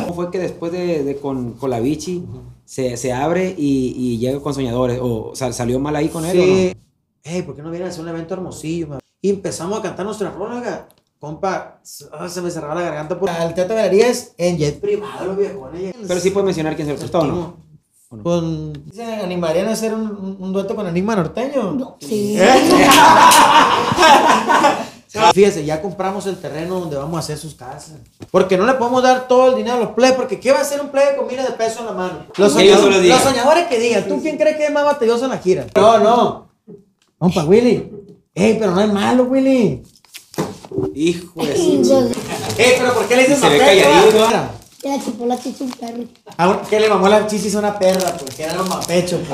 ¿Cómo fue que después de, de con, con la bichi se, se abre y, y llega con soñadores? ¿O sal- salió mal ahí con él? Sí. Ey, ¿por qué no viene a hacer un evento hermosillo? man? Y empezamos a cantar nuestra oiga. Compa, ah, se me cerraba la garganta por el teatro de galerías en jet privado, los viejones. o no? Pero sí puede mencionar quién se lo prestó, ¿o ¿no? Con, ¿Se animarían a hacer un, dueto con Enigma Norteño? Sí. Fíjese, ya compramos el terreno donde vamos a hacer sus casas. Porque no le podemos dar todo el dinero a los plebes, porque ¿qué va a hacer un plebe con miles de pesos en la mano? Los, soñadores, los soñadores que digan, ¿tú quién crees que es más batalloso en la gira? No, no. Compa, Willy. Ey, pero no es malo, Willy. Hijo de su- Ey, pero ¿por qué le dices Se ve calladito, ah? Que la chupó la chicha un perro. Ah, ¿Qué le mamó la chichis a una perra? Pues que eran los mapechos.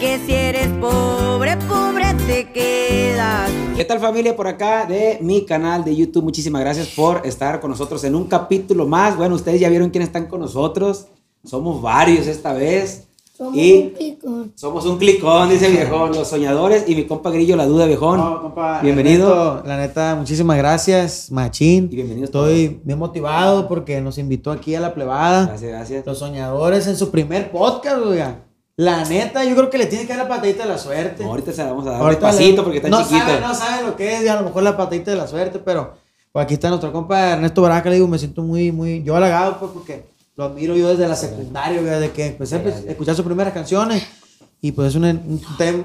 que si eres pobre, pobre te quedas? ¿Qué tal familia por acá de mi canal de YouTube? Muchísimas gracias por estar con nosotros en un capítulo más. Bueno, ustedes ya vieron quiénes están con nosotros. Somos varios esta vez. Somos y un pico. somos un clicón, dice el viejón, los soñadores y mi compa Grillo, la duda viejón. No, compa, Bienvenido. La neta, la neta, muchísimas gracias, Machín. Y bienvenidos Estoy bien motivado porque nos invitó aquí a la plebada. Gracias, gracias. Los soñadores en su primer podcast, oiga. La neta, yo creo que le tiene que dar la patadita de la suerte. No, ahorita se la vamos a dar Ahorita despacito le- porque está no chiquito. Sabe, no saben lo que es, y a lo mejor la patadita de la suerte, pero pues, aquí está nuestro compa Ernesto Baraca, le digo, me siento muy, muy, yo halagado, pues, porque lo admiro yo desde la secundaria, desde que empecé a Gracias. escuchar sus primeras canciones. Y pues es un, un,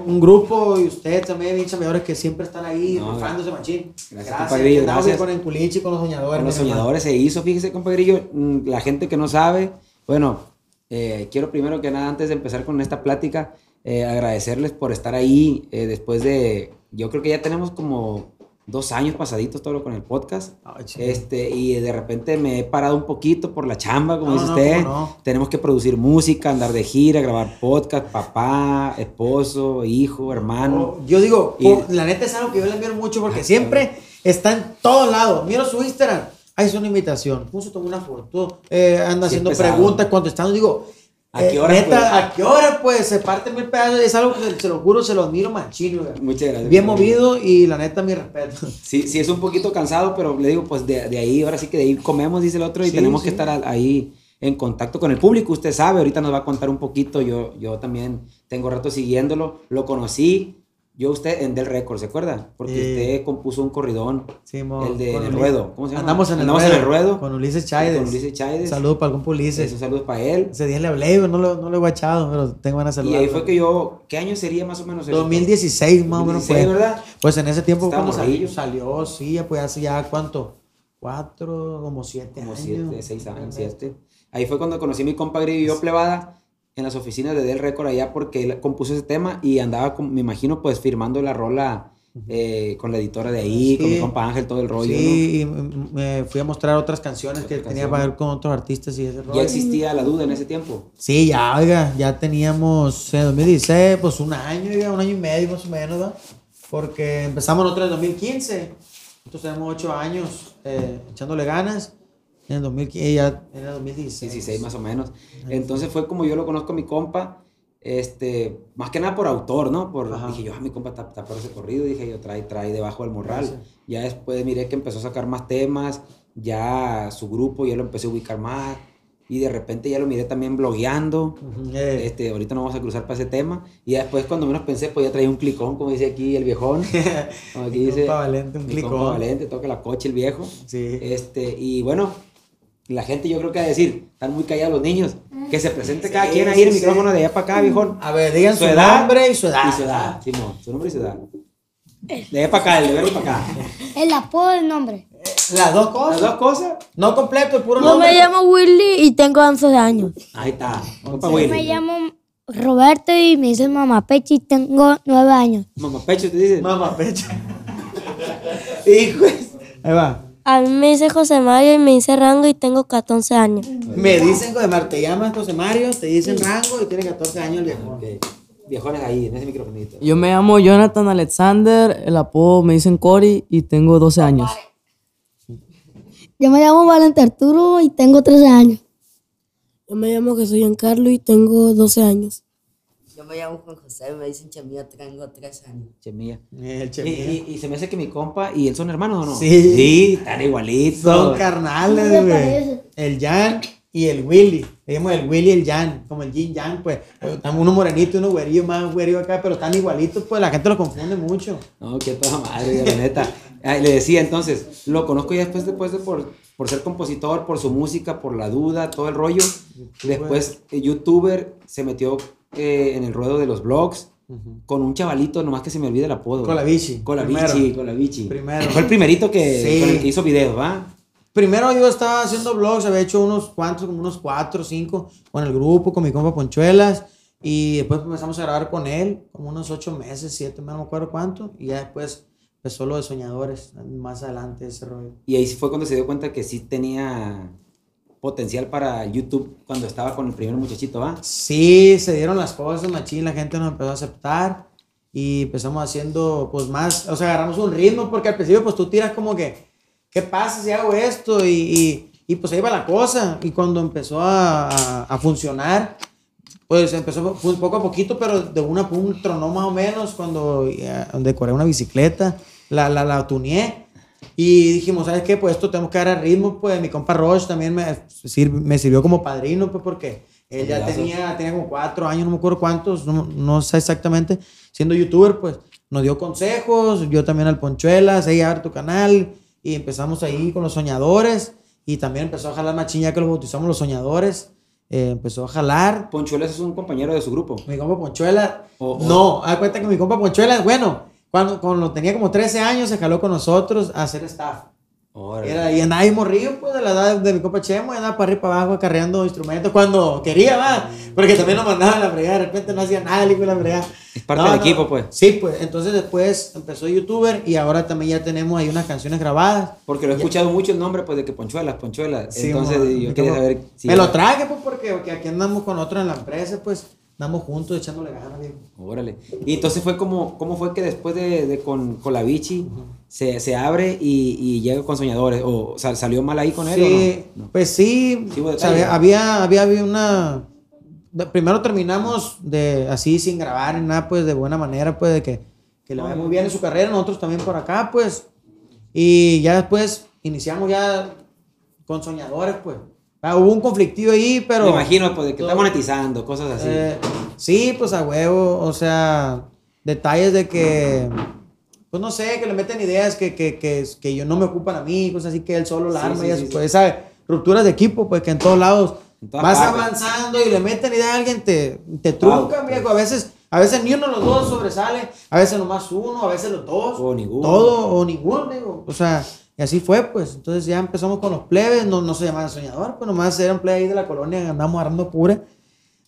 un grupo, y ustedes también, bien chambeadores, que siempre están ahí, No, rifándose machín. Gracias, compa Grillo, Andamos gracias. Con el culichi, con los soñadores. Con los soñadores se hizo, fíjese, compa Grillo, mm, la gente que no sabe, bueno, eh, quiero primero que nada, antes de empezar con esta plática, eh, agradecerles por estar ahí eh, después de, yo creo que ya tenemos como dos años pasaditos todo con el podcast. Este, y de repente me he parado un poquito por la chamba, como No, dice no, usted. no. Tenemos que producir música, andar de gira, grabar podcast, papá, esposo, hijo, hermano. Yo digo, Y- por- la neta es algo que yo le admiro mucho porque siempre está en todos lados. Miro su Instagram, ahí es una invitación. Puso tomó una foto, eh, anda Sí, haciendo preguntas, contestando. Digo, ¿A eh, qué hora, neta, pues? ¿a qué hora pues? Se parte mil pedazos. Es algo que se lo juro, se lo admiro machino. güey. Muchas gracias. Bien movido y la neta, mi respeto. Sí, sí, es un poquito cansado, pero le digo, pues de, de ahí, ahora sí que de ahí comemos, dice el otro, y Sí, tenemos sí. que estar ahí en contacto con el público. Usted sabe, ahorita nos va a contar un poquito. Yo, yo también tengo rato siguiéndolo. Lo conocí, yo usted en Del Record, ¿se acuerda? Porque usted compuso un corridón, Sí, mo- el de El Ruedo. ¿Cómo se llama? Andamos en, Andamos el, en ruedo, el ruedo. Con Ulises Chaides. Con Ulises Chaides. Saludos para el compa Ulises. Esos saludos para él. Ese día le hablé, no lo, no lo he guachado, pero tengo ganas de Y ahí fue que yo, ¿qué año sería más o menos? eso? 2016 más o menos 2016, fue. ¿verdad? Pues en ese tiempo Estaba cuando salió, salió, sí, pues hace ya cuánto, cuatro, como siete Como años. siete, seis años, siete. Ahí fue cuando conocí a mi compa Grillo plebada en las oficinas de Del Record allá porque él compuso ese tema y andaba, con- me imagino, pues firmando la rola eh, con la editora de ahí, con Sí. mi compa Ángel, todo el rollo. ¿no? Sí, y m- me fui a mostrar otras canciones que tenía para ver con otros artistas y ese rollo. Ya existía la duda en ese tiempo. Sí, ya, oiga, ya teníamos en 2016, pues un año, oiga, un año y medio más o menos, ¿no? Porque empezamos nosotros en 2015, nosotros tenemos ocho años eh, echándole ganas, en el 2015, ya en el 2016. 16 más o menos. Entonces fue como yo lo conozco a mi compa, este, más que nada por autor, ¿no? Por, Ajá. dije yo, ah, mi compa está, está por ese corrido, dije yo, trae, trae debajo del morral. Sí. Ya después miré que empezó a sacar más temas, ya su grupo ya lo empecé a ubicar más, y de repente ya lo miré también blogueando. Ujú, eh, Este, ahorita no vamos a cruzar para ese tema. Y ya después, cuando menos pensé, pues ya traía un clicón, como dice aquí el viejón. Como aquí dice. Valente, un clicón. Valente, toca la coche el viejo. Sí. Este, y bueno, la gente yo creo que va a decir, están muy callados los niños. Que se presente cada Sí, quien ahí el sí, micrófono sí. de allá para acá, viejón. A ver, digan su, edad nombre y su edad. Y su edad, Simón, su nombre y su edad. De allá para acá, el de verlo para acá. El apodo del nombre. Las dos cosas. Las dos cosas. No completo, el puro Yo nombre. me llamo Willy y tengo 11 años. Ahí está. Compa Yo Willy. me llamo Roberto y me dicen mamá Pechi y tengo nueve años. Mamá Pecho, te dice. Mamá, pecha. Hijo. Ahí va. A mí me dice José Mario y me dice Rango y tengo 14 años. Me dicen José Mario, te llamas José Mario, te dicen Rango y tiene 14 años el. Viejones ahí, en ese microfonito. Yo me llamo Jonathan Alexander, el apodo me dicen Cory y tengo 12 años. Yo me llamo Valente Arturo y tengo 13 años. Yo me llamo Jesús Giancarlo y tengo 12 años. Yo me llamo Juan José, me dicen Chemilla, tengo tres años. Chemilla. El Y, Chemilla. y- y se me hace que mi compa y él son hermanos, ¿o no? Sí. Sí, están igualitos. Son carnales, ¿Cómo te güey. El Jan y el Willy. Le decimos el Willy y el Jan, como el Yin Yang, pues. Estamos uno morenito y uno güerillo más güerillo acá, pero están igualitos, pues la gente lo confunde mucho. No, qué toda madre, la neta. Ay, le decía entonces, lo conozco ya después, después de por, por ser compositor, por su música, por la duda, todo el rollo. Después, eh, youtuber, se metió eh, en el ruedo de los blogs con un chavalito, nomás que se me olvida el apodo. Colavici, Colavici. Colavici. Primero. Fue el primerito que, Sí. con el que hizo videos, ¿va? Primero yo estaba haciendo vlogs, había hecho unos cuantos, como unos cuatro o cinco, con el grupo, con mi compa Ponchuelas. Y después empezamos a grabar con él, como unos ocho meses, siete, no me acuerdo cuánto. Y ya después empezó lo de Soñadores, más adelante ese rollo. Y ahí fue cuando se dio cuenta que sí tenía potencial para YouTube cuando estaba con el primer muchachito, ¿va? Sí, se dieron las cosas, machín, la gente nos empezó a aceptar y empezamos haciendo pues más, o sea, agarramos un ritmo porque al principio pues tú tiras como que, ¿qué pasa si hago esto? Y, y, y, pues ahí va la cosa y cuando empezó a, a, funcionar, pues empezó poco a poquito, pero de una pum tronó más o menos cuando eh, decoré una bicicleta, la, la, la tuneé. Y dijimos, ¿sabes qué? Pues esto tenemos que dar al ritmo. Pues mi compa Roche también me, sir- me sirvió como padrino, pues porque él ya tenía, tenía como cuatro años, no me acuerdo cuántos, no, no sé exactamente, siendo youtuber, pues nos dio consejos, yo también al Ponchuelas, ahí abre tu canal, y empezamos ahí con los soñadores, y también empezó a jalar machín, ya que los bautizamos los soñadores, eh, empezó a jalar, Ponchuelas es un compañero de su grupo. mi compa Ponchuela, O- o- no, haz cuenta que mi compa Ponchuela, bueno, cuando, cuando tenía como 13 años se jaló con nosotros a hacer staff. Órale. Era, y andaba ahí morrido, pues, de la edad de mi compa Chemo, y andaba para arriba y para abajo acarreando instrumentos cuando quería, va. Porque también nos mandaban a la fregada, de repente no hacía nada, de la fregada. Es parte del equipo, pues. Sí, pues, entonces después empezó youtuber y ahora también ya tenemos ahí unas canciones grabadas. Porque lo he escuchado mucho el nombre, pues, de que Ponchuelas, Ponchuelas. Sí, Entonces, mo- yo quería saber si... Me lo traje, pues, porque, porque aquí andamos con otro en la empresa, pues, andamos juntos echándole ganas, viejo. Órale. Y entonces fue como, ¿cómo fue que después de, de con, con la bichi se, se abre y, y llega con soñadores? ¿O sal- salió mal ahí con él Sí, o no? No. pues sí, Sí o sea, había, había, había una... primero terminamos de así sin grabar ni nada, pues de buena manera, pues de que, que le vaya muy bien en su carrera, nosotros también por acá, pues. Y ya después iniciamos ya con soñadores, pues. Ah, hubo un conflictivo ahí, pero... Me imagino, pues, de que está todo- monetizando, cosas así. eh, sí, pues a huevo, o sea, detalles de que, pues no sé, que le meten ideas que, que, que, que yo no me ocupan a mí, cosas así que él solo la Sí, arma sí, y sí, eso, sí. pues esa rupturas de equipo, pues que en todos lados En vas partes. avanzando y le meten idea a alguien, te, te truncan, viejo, a veces, a veces ni uno de los dos sobresale, a veces nomás uno, a veces los dos, O ninguno. todo o ninguno, digo, o sea, y así fue, pues, entonces ya empezamos con los plebes, no, no se llamaban soñador, pues nomás eran plebes ahí de la colonia, andamos agarrando pura.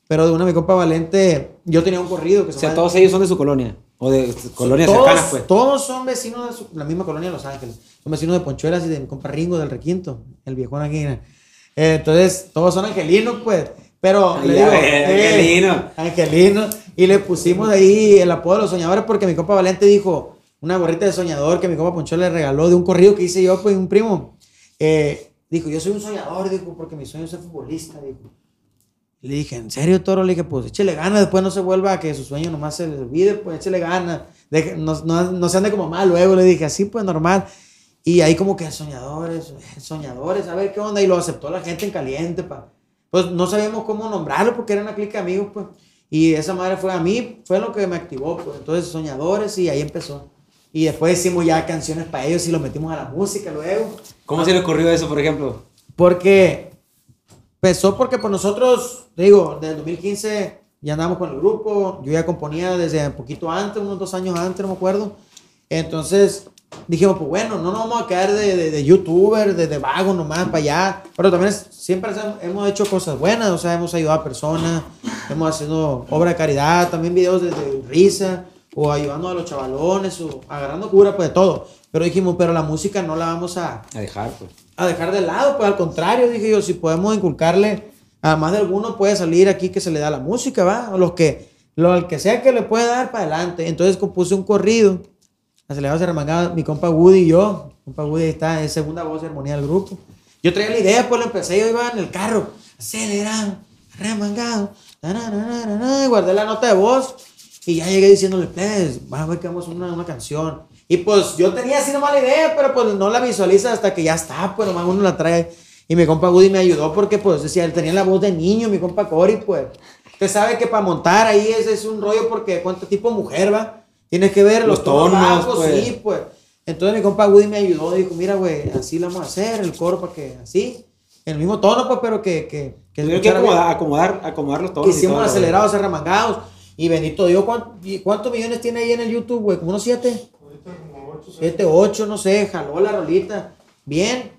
Pero de una mi compa Valente, yo tenía un corrido que o se sea, todos ellos son de su colonia. O de colonias todos, cercanas, pues. Todos son vecinos de su- la misma colonia de Los Ángeles. Son vecinos de Ponchuelas y de mi compa Ringo del Requinto, el viejón aquí. Eh, entonces, todos son angelinos, pues. Pero, Ay, le digo, eh, angelino. Angelinos. Y le pusimos ahí el apodo de los soñadores porque mi compa Valente dijo una gorrita de soñador que mi compa Poncho le regaló de un corrido que hice yo, pues, un primo. Eh, dijo, yo soy un soñador, dijo, porque mi sueño es ser futbolista, dijo. Le dije, ¿en serio, Toro? Le dije, pues échele ganas, después no se vuelva a que su sueño nomás se le olvide, pues échele. Deje- no, no, no se ande como mal luego, le dije, así pues normal. Y ahí como que soñadores, soñadores, a ver qué onda. Y lo aceptó la gente en caliente, pa. Pues no sabíamos cómo nombrarlo porque era una clica de amigos, pues. Y esa madre fue a mí, fue lo que me activó, pues. Entonces, soñadores y ahí empezó. Y después hicimos ya canciones para ellos y lo metimos a la música luego. ¿Cómo se le ocurrió eso, por ejemplo? Porque empezó porque por nosotros, digo, desde el 2015 ya andamos con el grupo, yo ya componía desde un poquito antes, unos dos años antes, no me acuerdo. Entonces dijimos, pues bueno, no nos vamos a quedar de, de, de youtuber, de, de vago nomás para allá, pero también es- siempre hemos hecho cosas buenas, o sea, hemos ayudado a personas, hemos haciendo obra de caridad, también videos de, de risa, o ayudando a los chavalones, o agarrando cura, pues de todo. Pero dijimos, pero la música no la vamos a, A dejar, pues. a dejar de lado, pues al contrario, dije yo, si podemos inculcarle, a más de alguno puede salir aquí que se le da la música, ¿va? O los que, lo al que sea que le puede dar para adelante. Entonces compuse un corrido, acelerado se remangaba mi compa Woody y yo, compa Woody está, es segunda voz de armonía del grupo. Yo traía la idea, pues lo empecé, yo iba en el carro, acelerado, remangado, tarararara, y guardé la nota de voz y ya llegué diciéndole, plebes, vamos a ver que vamos a una, una canción. Y pues yo tenía así nomás la idea, pero pues no la visualiza hasta que ya está, pues nomás uno la trae. Y mi compa Woody me ayudó porque pues decía, él tenía la voz de niño, mi compa Cory, pues. Usted sabe que para montar ahí ese es un rollo porque cuánto tipo mujer va. Tienes que ver los, Los tonos, bajos, pues. sí, pues. Entonces mi compa Woody me ayudó, dijo, mira, güey, así lo vamos a hacer, el coro para que así, el mismo tono, pues, pero que... que, que que acomodar, acomodar, acomodar los tonos. Hicimos todo, acelerados, arremangados. Y bendito Dios, ¿cuánto- y ¿cuántos millones tiene ahí en el YouTube, güey? ¿Como unos siete? Siete, ocho, no sé, jaló la rolita. Bien.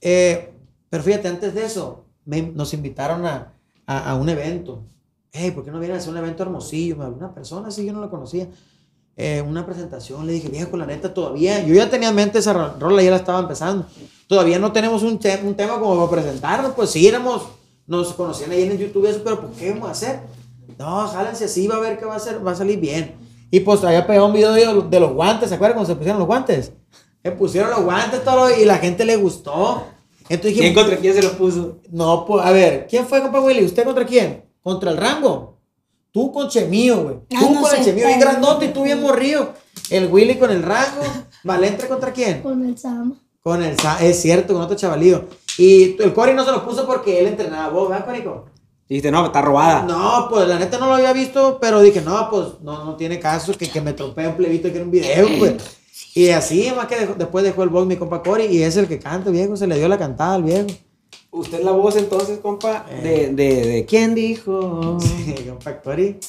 Eh, pero fíjate, antes de eso, me- nos invitaron a, a, a un evento. Hey, ¿por qué no vienen a hacer un evento hermosillo? Me habló Una persona así, yo no la conocía. Eh, una presentación, le dije, viejo, la neta, todavía. Yo ya tenía en mente esa ro- rola, ya la estaba empezando. Todavía no tenemos un, te- un tema como para presentarnos, pues sí, éramos, nos conocían ahí en el YouTube, eso, pero pues, ¿qué vamos a hacer? No, jálense así, va a ver que va a, ser, va a salir bien. Y pues había pegado un video de, de los guantes, ¿se acuerdan cuando se pusieron los guantes? Se pusieron los guantes todo, y la gente le gustó. Entonces ¿Quién contra quién se los puso? no, pues, a ver, ¿quién fue, compa Willy? ¿Usted contra quién? ¿Contra el Rango? Tú con Chemío, güey. Ah, Tú no con el Chemío bien grandote y tú bien morrido. El Willy con el Rango. ¿Valentre contra quién? Con el Sama. Con el Sa- es cierto, con otro chavalío. Y el Cory no se lo puso porque él entrenaba vos, ¿verdad, Corico? Y dijiste, no, está robada. No, pues la neta no lo había visto, pero dije, no, pues no, no tiene caso que, que me tropee un plebito que era un video, pues. Y así, más que dejó- después dejó el box mi compa Cory y es el que canta, viejo, se le dio la cantada al viejo. Usted es la voz entonces, compa, de, de, de ¿quién dijo? Sí, compa Cory.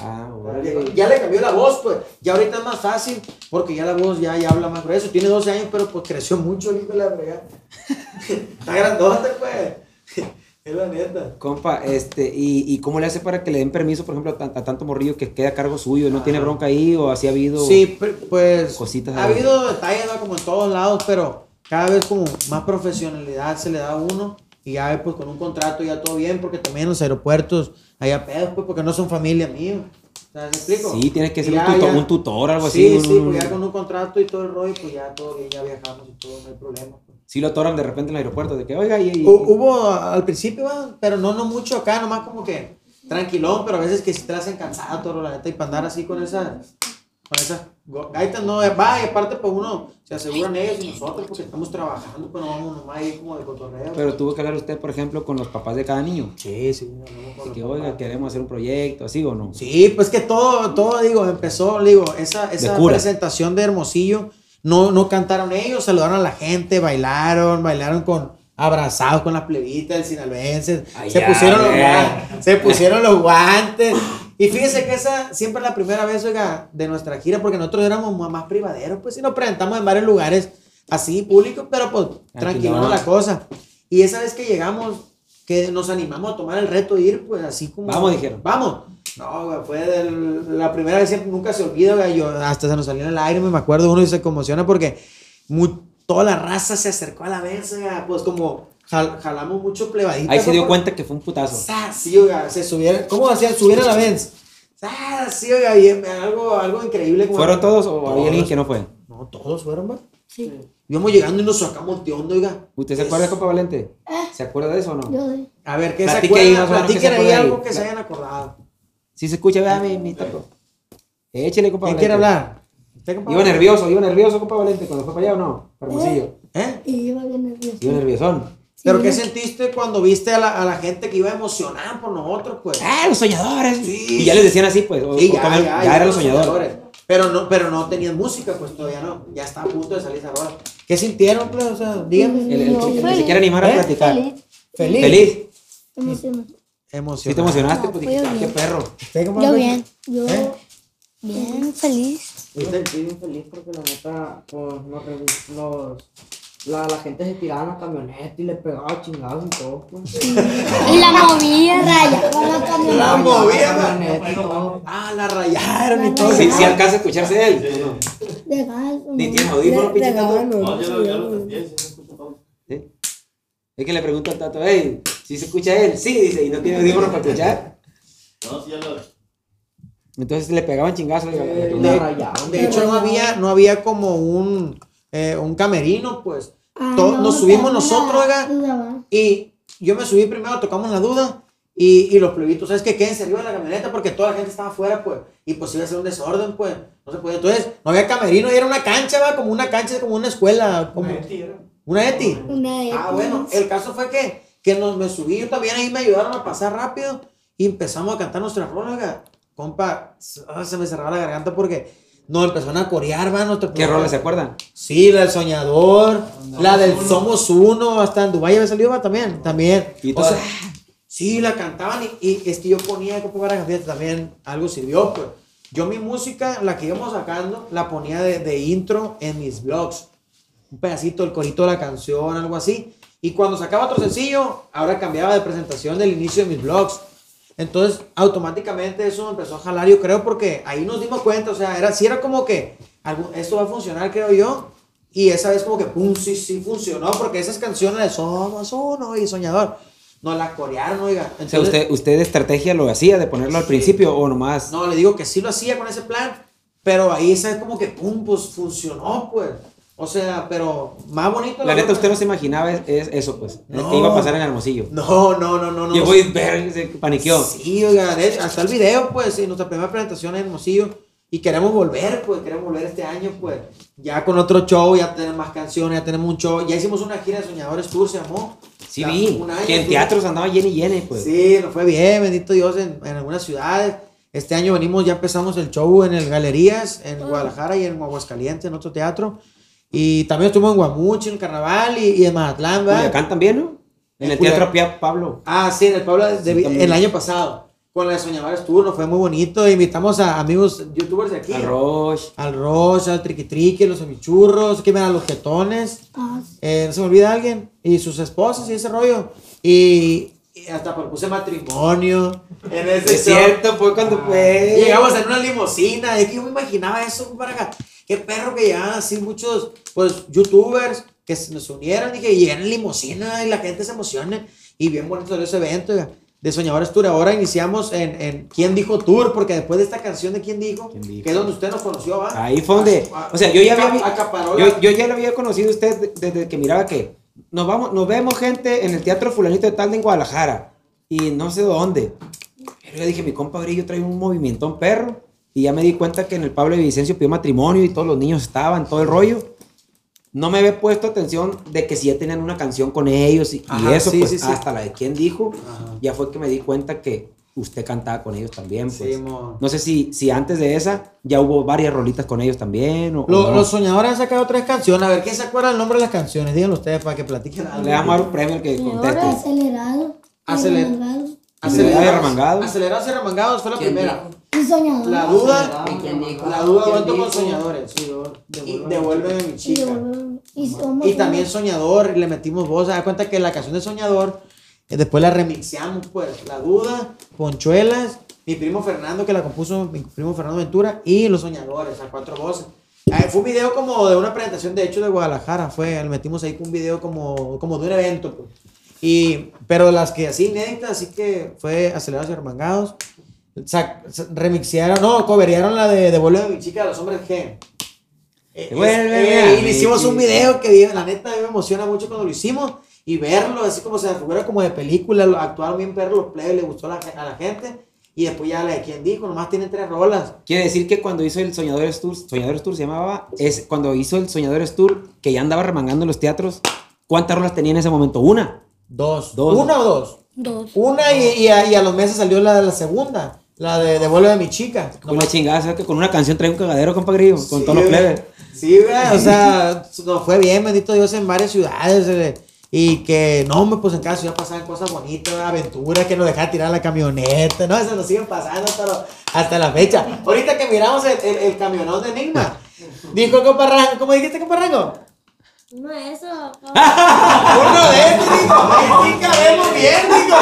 Ah, órale. Ya le cambió la voz, pues. Ya ahorita es más fácil, porque ya la voz ya, ya habla más grueso. Tiene 12 años, pero pues creció mucho el hijo de la fregada. Está grandote, pues. Es la neta. Compa, este, ¿y, ¿y cómo le hace para que le den permiso, por ejemplo, a, a tanto morrillo que quede a cargo suyo? ¿No tiene bronca ahí o así ha habido? Sí, pues. Cositas Ha habido detalles, ¿no? como en todos lados, pero cada vez como más profesionalidad se le da a uno. Y ya, pues con un contrato ya todo bien, porque también en los aeropuertos hay pedos, pues, porque no son familia sea, ¿me explico? Sí, tienes que ser ya- un, tutor, ya- un tutor, algo Sí, así. sí, un- pues ya con un contrato y todo el rollo, pues ya todo bien, ya viajamos y todo, no hay problema. Sí lo atoran de repente en el aeropuerto, de que, oiga, y... y- Hu- Hubo al principio, pero no, no mucho acá, nomás como que tranquilón, pero a veces que si te hacen cansado, todo la neta, y para andar así con esas, con esas gaitas, no, va, y aparte, pues uno se aseguran ellos y nosotros, porque estamos trabajando, pues no vamos nomás ahí como de cotorreo. Pero tuvo que hablar usted, por ejemplo, con los papás de cada niño. sí, sí, con Que, oiga, papás. queremos hacer un proyecto, así o no. Sí, pues que todo, todo, digo, empezó, digo, esa, esa presentación de Hermosillo, no, no cantaron ellos, saludaron a la gente, bailaron, bailaron con abrazados con las plebitas del sinaloense, Ay, se ya, pusieron los guantes, se pusieron los guantes. Y fíjese que esa siempre es la primera vez, oiga, de nuestra gira, porque nosotros éramos más- privaderos, pues sí nos presentamos en varios lugares así públicos, pero pues Tranquilón. la cosa. Y esa vez que llegamos, que nos animamos a tomar el reto de ir, pues así como... Vamos, dijeron. Vamos. No, güey, fue del- la primera vez, siempre, nunca se olvida, güey, yo hasta se nos salió en el aire, me acuerdo uno y se conmociona porque mu- toda la raza se acercó a la vez, güey, pues como jal- jalamos mucho plebadita. Ahí se dio pues, cuenta que fue un putazo. Sí, oiga, se subieron, ¿cómo hacían? Subir a la. Sa, Sí, oiga, y em- algo, algo increíble. como- ¿Fueron todos o había alguien que no fue? No, todos fueron, va. Sí. Íbamos llegando y nos sacamos de onda, oiga. ¿Usted se Es- acuerda, compa Valente? ¿Se acuerda de eso o no? Yo sí. A ver, ¿qué se Platique ahí, más acuerdan? o menos, ¿qué se Platiquen ahí acuerda ahí? algo que se hayan acordado. Si se escucha, vea mi, mi taco. Échale, compa ¿Quién quiere hablar? ¿Usted, compa Iba Valente? nervioso, iba nervioso, compa Valente, cuando fue para allá o no? Para Hermosillo. ¿Eh? Y iba bien nervioso. Iba nerviosón. ¿Pero qué sentiste cuando viste a la, a la gente que iba a emocionar por nosotros, pues? ¡Ah, los soñadores! Sí. Y ya les decían así, pues. o- Sí, ya, ya, ya ya eran los soñadores. Pero no, pero no tenían música, pues todavía no. Ya está a punto de salir esa rola. ¿Qué sintieron, pues? O sea, dígame. El, el- No, el que se quiere animar a ¿Eh? platicar. Feliz. Feliz. Feliz. Emocionado. Emocionado. ¿Sí te emocionaste? No, Pues fue dijiste, "Ah, bien. qué perro. ¿Usted, compa Yo bien. Yo ¿Eh? bien feliz. Yo estoy bien feliz porque la neta, pues, revi- nos- la, la gente se tiraba en la camioneta y le pegaba chingados y todo, pues. Y la movía, rayaba la camioneta. La movía, la camioneta y todo. Ah, la rayaron y todo. Sí, sí alcanza a escucharse él. De gas. Ni tiene audífono, pinche. No, yo lo. ¿Sí? Es que le pregunto al tato, hey, ¿sí se escucha él? Sí, dice, y no tiene audífono para escuchar. No, sí, ya lo. Entonces le pegaban chingazos. Eh, De, hecho, no había, no había como un, eh, un camerino, pues. Ah, no, nos subimos no, nosotros, no, oiga. no. Y yo me subí primero, tocamos la duda. Y, y los plebitos, ¿sabes qué? Quédense arriba de la camioneta porque toda la gente estaba afuera, pues. Y pues iba a ser un desorden, pues. No se podía. Entonces, no había camerino y era una cancha, va, como una cancha, como una escuela. Como, ¿Una ETI? Una de Ah, bueno, el caso fue que, que nos, me subí yo también ahí, me ayudaron a pasar rápido y empezamos a cantar nuestra rola, oiga. Compa, ah, se me cerraba la garganta porque nos empezaron a corear, va. no te ¿Qué roles se acuerdan? Sí, la del soñador, la del Somos Uno, hasta en Dubái había salido va, también, también. Y O sea, sí, la cantaban y, y es que yo ponía como para fíjate, también algo sirvió, pues. Yo mi música, la que íbamos sacando, la ponía de, de intro en mis vlogs. Un pedacito, el corito de la canción, algo así. Y cuando sacaba otro sencillo, ahora cambiaba de presentación del inicio de mis vlogs. Entonces, automáticamente eso me empezó a jalar, yo creo, porque ahí nos dimos cuenta, o sea, era, sí era como que algo- esto va a funcionar, creo yo. Y esa vez como que, pum, sí, sí funcionó, porque esas canciones de Somos Uno y Soñador, nos las corearon, oiga. O sea, Entonces, usted, usted de estrategia lo hacía de ponerlo al Sí. principio o nomás. no, le digo que sí lo hacía con ese plan, pero ahí esa es como que, pum, pues funcionó, pues. O sea, pero más bonito. La neta, otra. usted no se imaginaba es, es eso, pues. No. Que iba a pasar en Hermosillo. No, no, no, no. no Llegó y ver, se paniqueó. Sí, oiga, de hecho, hasta el video, pues, en nuestra primera presentación en Hermosillo. Y queremos volver, pues, queremos volver este año, pues, ya con otro show, ya tenemos más canciones, ya tenemos un show. Ya hicimos una gira de Soñadores Tour, se llamó. Sí, vi. Que en teatros andaba lleno y lleno, pues. Sí, nos fue bien, bendito Dios, en, en algunas ciudades. Este año venimos, ya empezamos el show en el Galerías, en Guadalajara y en Aguascalientes, en otro teatro. Y también estuvimos en Guamuchi, en el Carnaval y, y en Mazatlán, ¿va? Culiacán también, ¿no? En En el Teatro. Pia Pablo. Ah, sí, en el Pueblo de, Sí, el año pasado. Con la de Soñadores Tour, nos fue muy bonito. Invitamos a amigos youtubers de aquí. Al Roche. Al Roche, al Triqui Triqui, los Amichurros, que a los Jetones. Ah, Eh, no se me olvida alguien. Y sus esposas y ese rollo. Y, y hasta propuse matrimonio. En ese Es show. cierto, fue cuando fue. Llegamos en una limusina. Es que yo me imaginaba eso para acá. Qué perro que llegaban así muchos, pues, youtubers que se nos unieran. Dije, y llegan en limusina y la gente se emociona. Y bien bonito salió ese evento. De Soñadores Tour. Ahora iniciamos en, en ¿Quién Dijo Tour? Porque después de esta canción de ¿Quién Dijo? ¿Quién Dijo? Que es donde usted nos conoció, ¿va? Ahí fue donde. O sea, yo ya había. Yo, ya lo había conocido usted de- desde que miraba que. Nos, vamos, nos vemos gente en el Teatro Fulanito de Tal de en Guadalajara. Y no sé dónde. Pero yo dije, mi compa Grillo trae un movimiento perro. Y ya me di cuenta que en el Pablo de Vicencio pidió matrimonio y todos los niños estaban, todo el rollo. No me había puesto atención de que si ya tenían una canción con ellos y, y Ajá, eso, sí, pues sí, sí. hasta la de quién dijo, Ajá. ya fue que me di cuenta que usted cantaba con ellos también. Pues. No sé si, si antes de esa ya hubo varias rolitas con ellos también. O, o Lo- no. Los soñadores han sacado tres canciones. A ver, ¿quién se acuerda el nombre de las canciones? Díganlo ustedes para que platiquen algo. Le vamos a dar un premio al que conteste. acelerado. Aceler- remangado, Acelerados y remangados. Acelerados y remangados fue la ¿Quién primera. dijo? Y soñador. La duda. La duda ¿Quién cuento con soñadores. Y do- Y devuélveme mi Y, chica. y somos Y también uno. Soñador, y le metimos voz. Se da cuenta que la canción de Soñador, eh, después la remixeamos, pues. La Duda, Ponchuelas, mi primo Fernando, que la compuso, mi primo Fernando Ventura, y Los Soñadores, a cuatro voces. Eh, fue un video como de una presentación, de hecho, de Guadalajara. Fue, le metimos ahí un video como, como de un evento, pues. Y, pero las que así inéditas, así que fue Acelerados y Remangados. Remixearon, no, coverearon la de Devuelve a mi chica de los hombres G. Eh, Devuélveme eh, a y le hicimos un video que la neta a mí me emociona mucho cuando lo hicimos y verlo así como se fuera como de película, actuaron bien perro los plebes, le gustó a la, a la gente y después ya la de quien dijo, nomás tienen tres rolas. Quiere decir que cuando hizo el Soñadores Tour, Soñadores Tour se llamaba, es cuando hizo el Soñadores Tour, que ya andaba remangando en los teatros, ¿cuántas rolas tenía en ese momento? ¿Una? Dos. Dos. ¿Una o dos? Dos. Una y, y a, y a los meses salió la de la segunda, la de Devuelve a mi chica. Con la chingada, ¿sabes que con una canción trae un cagadero, compa Grillo? Con Sí, todos los plebes. Sí, güey, o sea, nos fue bien, bendito Dios, en varias ciudades. eh, Y que, no, hombre, pues en cada ciudad pasaban cosas bonitas, aventuras, que nos dejaban tirar la camioneta, ¿no? Eso nos siguen pasando hasta, lo- hasta la fecha. Ahorita que miramos el, el, el camionón de Enigma, dijo Comparrango, ¿cómo dijiste Comparrango? No, eso. Uno de estos, dijo, "Ay, sí cabemos bien, dijo.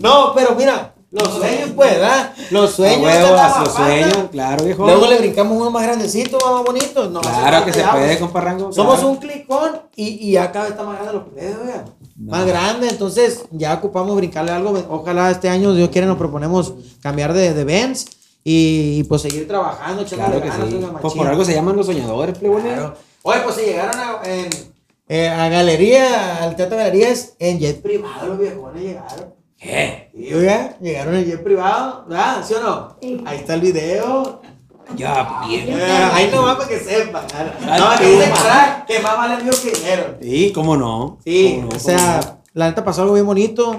No, pero mira, los sueños, pues, ¿verdad? Los sueños. huevo, de la a los sueños, claro, viejo. Luego le brincamos uno más grandecito, más bonito. No, Claro que se puede, pues, compa Rango. Somos claro. un clicón y, y ya cada vez está más grande los plebes, oiga. Más grande, entonces ya ocupamos brincarle algo. Ojalá este año, Dios quiere, nos proponemos cambiar de, de Benz y, y, pues seguir trabajando, Claro que ganas, sí. Pues por algo se llaman los soñadores. Claro. Oye, pues se llegaron a, en, eh, a galería, al teatro galerías, en jet privado, los viejones llegaron. ¿Qué? Y oiga, llegaron en jet privado, ¿verdad? ¿Sí o no? Ahí está el video. Ya, bien. Eh, ahí no va para que sepan. No, que separar que más vale mío que dinero. Sí, cómo no. Sí, ¿Cómo no? o sea, la neta pasó algo bien bonito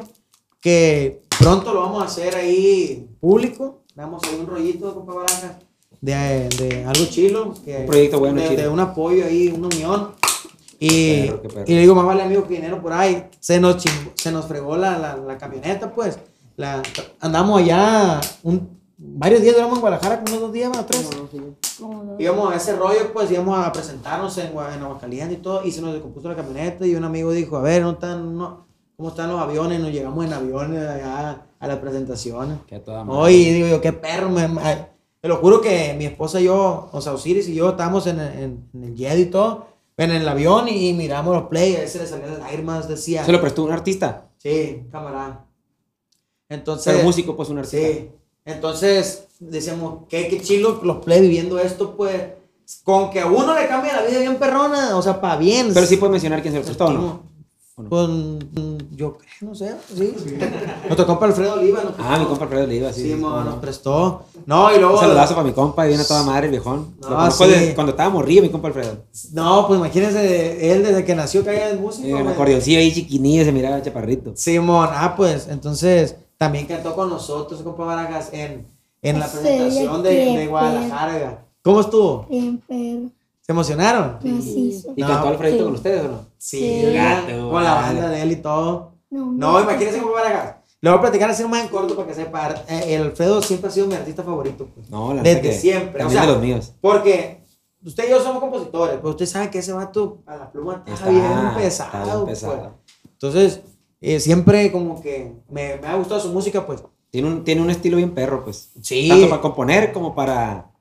que pronto lo vamos a hacer ahí público. Vamos a hacer un rollito, compa Baraja, de, de algo chilo. Que, Un proyecto bueno, de, chilo. de un apoyo ahí, una unión. Y, Perro, qué perro. y le digo, más vale amigo que dinero por ahí. Se nos, chingó- se nos fregó la, la, la camioneta, pues. La, andamos allá un, varios días, duramos en Guadalajara, como unos dos días, más tres. Íbamos a ese rollo, pues íbamos a presentarnos en, en Aguascalientes y todo, y se nos descompuso la camioneta y un amigo dijo, a ver, ¿no están, no, ¿cómo están los aviones? Nos llegamos en aviones allá a las presentaciones. Que toda digo yo, qué perro, me, me- te lo juro que mi esposa y yo, o sea, Osiris y yo estábamos en, el- en, en el jet y todo, en el avión y, miramos los play, a ese le salían lágrimas, decía. ¿Se lo prestó un artista? Sí, camarada. Entonces. Pero músico, pues un artista. Sí. Entonces, decíamos, qué, qué chilo los play viviendo esto, pues. Con que a uno le cambia la vida bien perrona, o sea, para bien. Pero sí puede mencionar quién se lo prestó, ¿o ¿no? ¿O no? Con, yo creo, no sé, sí. Nuestro compa Alfredo Oliva. nos Ah, mi compa Alfredo le iba así. Sí, mo, nos no. prestó. No, y luego. Un saludazo para mi compa, viene a toda madre el viejón. No, sí. desde cuando estaba morrillo, mi compa Alfredo. No, pues imagínense, él desde que nació caía en música. Eh, un acordeoncillo ahí chiquinillo, se miraba chaparrito. Simón, ah, pues, entonces también cantó con nosotros, compa Barajas, en, en la Sí, presentación de, de Guadalajara. ¿Cómo estuvo? Bien, pero ¿Se emocionaron? macizo. ¿Y No, cantó Alfredito sí. con ustedes o no? Sí, Sí. Gato, con la banda de él y todo. No, No, imagínense compa Barajas. Le voy a platicar así más en corto para que sepa. Eh, El Alfredo siempre ha sido mi artista favorito. Pues. No, la Desde que siempre, o También sea, de los míos. Porque usted y yo somos compositores, pero usted sabe que ese vato a la pluma está, Está, bien está pesado. bien pues. pesado. Entonces, eh, siempre como que me, me ha gustado su música, pues. Tiene un, tiene un estilo bien perro, pues. Sí. Tanto para componer como para,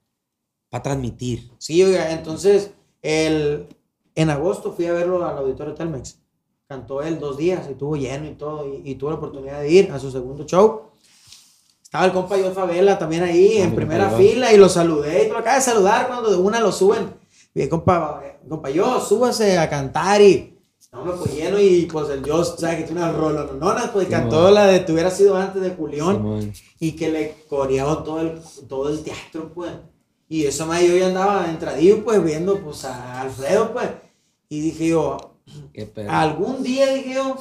para transmitir. Sí, oiga, entonces, el, en agosto fui a verlo al auditorio Telmex. Cantó él dos días y estuvo lleno y todo, y, y tuve la oportunidad de ir a su segundo show. Estaba el compa John Favela también ahí, Ah, en primera John. fila, y lo saludé, y lo acabas de saludar cuando de una lo suben. Y compa, compa yo, súbase a cantar, y no me fue lleno, y pues el yo, ¿sabes? Que tiene una rola, no, no, pues Sí, cantó mo. la de Tuviera sido antes de Julián Simón. y que le coreó todo el, todo el teatro, pues. Y eso más yo ya andaba entradillo, pues, viendo, pues, a Alfredo, pues. Y dije yo, algún día, dije yo,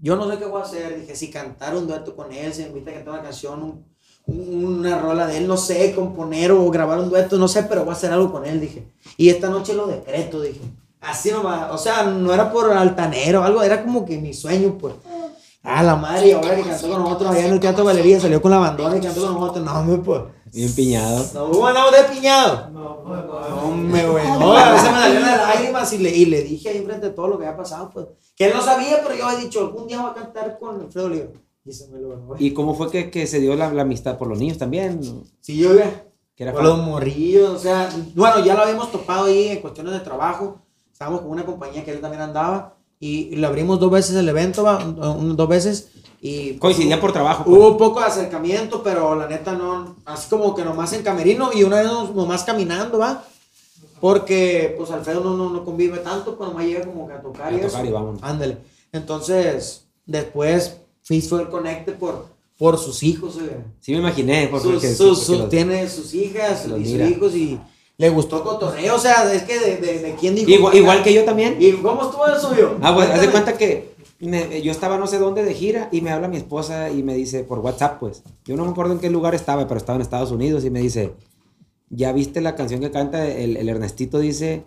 yo no sé qué voy a hacer. Dije, si cantar un dueto con él, si me invita a cantar una canción, un- un- una rola de él, no sé, componer o grabar un dueto, no sé, pero voy a hacer algo con él, dije. Y esta noche lo decreto, dije. Así nomás, o sea, no era por altanero, algo, era como que mi sueño, pues. Ah, la madre, y ahora que cantó con nosotros allá en el Teatro Galería, salió con la bandona y cantó con nosotros. No, hombre, pues. Bien piñado. No, ¿cómo andamos de piñado? No, hombre, güey. No, a veces me salían las lágrimas y le, y le dije ahí frente a todo lo que había pasado, pues. Que él no sabía, pero yo había dicho, algún día voy a cantar con Alfredo Oliva. Y se me lo ganó. ¿Y cómo fue que, que se dio la, la amistad por los niños también? Sí, yo. Que era Por los morrillos, o sea, bueno, ya lo habíamos topado ahí en cuestiones de trabajo. Estábamos con una compañía que él también andaba y le abrimos dos veces el evento, va, un- dos veces. Y Coincidían por trabajo. pues. Hubo un poco de acercamiento, pero la neta no, así como que nomás en camerino y una vez nomás caminando, ¿va? Porque pues Alfredo no, no, no convive tanto, pues nomás llega como que a tocar A y tocar eso. y vámonos. Ándale. Entonces, después fue el conecte por, por sus hijos, oiga. Sí me imaginé. Por, Sus- porque- sus- porque sus- los- tiene sus hijas y sus hijos y le gustó cotorreo, o sea, es que de, de, de quién dijo. Igual, igual que yo también. ¿Y cómo estuvo el suyo? Ah, pues, haz de cuenta que me- yo estaba no sé dónde de gira y me habla mi esposa y me dice por WhatsApp, pues. Yo no me acuerdo en qué lugar estaba, pero estaba en Estados Unidos y me dice, ¿ya viste la canción que canta el, el Ernestito? Dice,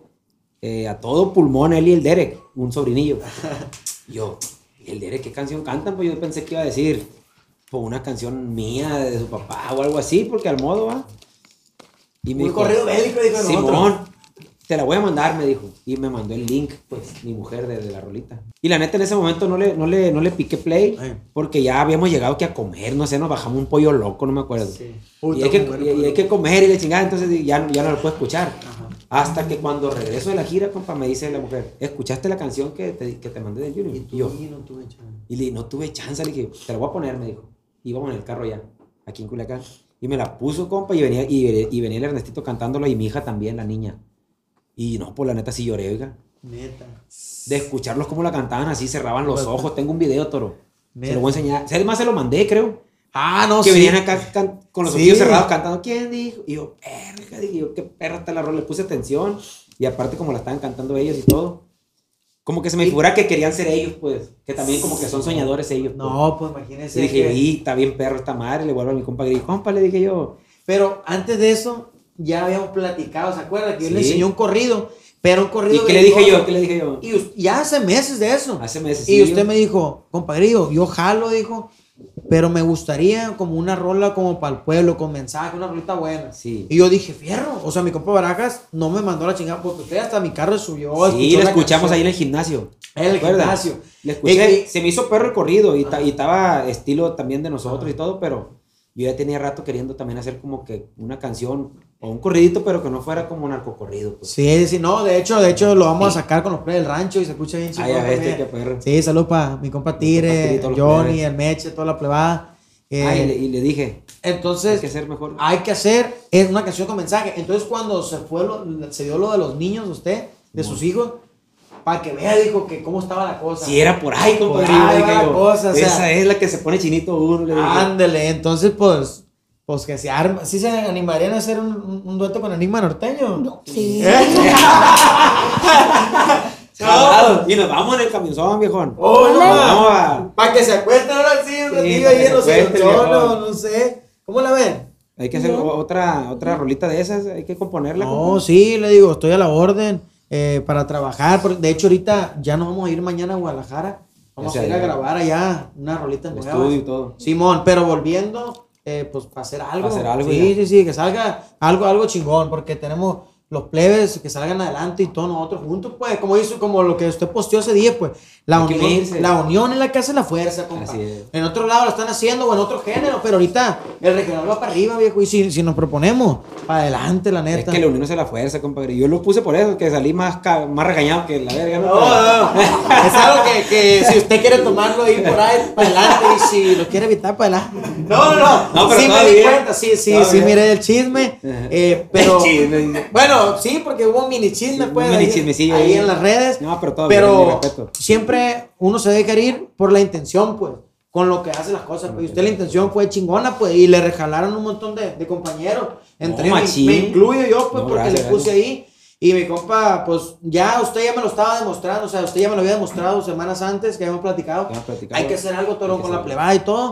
eh, a todo pulmón, él y el Derek, un sobrinillo. yo, ¿y el Derek qué canción cantan? Pues yo pensé que iba a decir, pues una canción mía de su papá o algo así, porque al modo va. Y Un corrido bélico, dijo. Simón, te la voy a mandar, me dijo. Y me mandó el link, pues, mi mujer de, de la rolita. Y la neta, en ese momento no le, no le, no le piqué play, Ay. porque ya habíamos llegado que a comer, no sé, nos bajamos un pollo loco, no me acuerdo. Sí. Y, hay que, y- y hay que comer y le chingada, entonces ya, ya no lo puedo escuchar. Ajá. Hasta que cuando regreso de la gira, compa, me dice la mujer, ¿escuchaste la canción que te, que te mandé del Junior? Y Y tú, yo, y no tuve chance. y le dije, no tuve chance, le dije, te la voy a poner, me dijo. Íbamos en el carro ya, aquí en Culiacán. Y me la puso, compa, y venía, y, y venía el Ernestito cantándolo y mi hija también, la niña. Y no, pues la neta sí lloré, oiga. Neta. De escucharlos como la cantaban así, cerraban los ojos. Tengo un video, toro. Se lo voy a enseñar. Además, se lo mandé, creo. Ah, no, que sí. venían acá can- con los Sí. ojillos cerrados cantando. ¿Quién dijo? Y yo, perra, dije yo, qué perra está la rola. Le puse atención. Y aparte, como la estaban cantando ellos y todo. Como que se me figura que querían ser ellos, pues. Que también como que son soñadores ellos. pues. No, pues Y imagínense. dije, que- y está bien perro esta madre. Le vuelvo a mi compa Gris. Compa, le dije yo. Pero antes de eso, ya habíamos platicado, ¿se acuerdan? Que yo le Sí. enseñé un corrido, pero un corrido. ¿Y qué le dije yo? ¿Qué le dije yo? Y ya hace meses de eso. Hace meses. Y sí, usted yo- me dijo, compadrillo, yo jalo, dijo, pero me gustaría como una rola como para el pueblo, con mensaje, una rolita buena. Sí. Y yo dije, fierro, o sea, mi compa Barajas no me mandó la chingada, porque usted hasta mi carro subió. Sí, lo escuchamos ahí canción. en el gimnasio. En el gimnasio. Le escuché, Y- se me hizo perro el corrido y, ta- y estaba estilo también de nosotros y todo, pero yo ya tenía rato queriendo también hacer como que una canción o un corridito, pero que no fuera como narcocorrido. Pues. Sí, sí, no, de hecho, de hecho lo vamos a sacar con los play del rancho y se escucha bien qué perro. Sí, saludos para mi compa Tire, Johnny, el Meche, toda la plebada. Eh, Ah, y, le, y le dije, hay entonces, que ser mejor. hay que hacer es una canción con mensaje. Entonces, cuando se fue lo- se dio lo de los niños de usted, de sus hijos, para que vea, dijo que cómo estaba la cosa. Si era por ahí, compadre. Por ahí dije va la yo, cosa, o sea. esa es la que se pone chinito uno. Ándele, entonces, pues, pues que se arma. ¿Sí se animarían a hacer un, un- un dueto con Enigma Norteño? No, sí. ¿Eh? Y nos vamos en el camionzón, viejón. Oh, no, vamos a... Para que se acuesten ahora sí, un ratillo ahí en los mejor. no sé. ¿Cómo la ven? Hay que hacer otra, otra rolita de esas, hay que componerla. No, compa. sí, le digo, estoy a la orden eh, para trabajar. porque De hecho, ahorita ya nos vamos a ir mañana a Guadalajara. Vamos Ya a ir a grabar allá una rolita nueva. estudio y todo. Simón, pero volviendo, eh, pues para hacer algo. hacer algo Sí, ya. sí, sí, que salga algo, algo chingón, porque tenemos los plebes que salgan adelante y todos nosotros juntos, pues, como hizo, como lo que usted posteó ese día, pues, la unión, la unión es la que hace la fuerza, compa. Es. En otro lado lo están haciendo o en otro género, pero ahorita el regional va para arriba, viejo, y si, si nos proponemos, para adelante, la Es neta. que la unión es la fuerza, compadre. Yo lo puse por eso, que salí más, más regañado que la verga. ¿no? No, no, no. Es algo que, que si usted quiere tomarlo ahí por ahí, para adelante, y si lo quiere evitar, para adelante. No, no, no. No, pero sí me di cuenta, sí, sí, sí, bien. miré el chisme. Eh, pero. El chisme. Bueno, sí, porque hubo mini chisme, Sí, pues. mini ahí- chismecillo ahí ahí. en las redes. No, pero todo bien, Pero respeto. siempre uno se deja ir por la intención, pues. Con lo que hace las cosas, pues. Y usted la intención fue chingona, pues. Y le regalaron un montón de, de compañeros. Entre No, me, me incluyo yo, pues, No, porque gracias, le puse ahí. Y mi compa, pues ya usted ya me lo estaba demostrando, o sea, usted ya me lo había demostrado semanas antes que habíamos platicado. Platicado. Hay que hacer algo todo con la plebada y todo,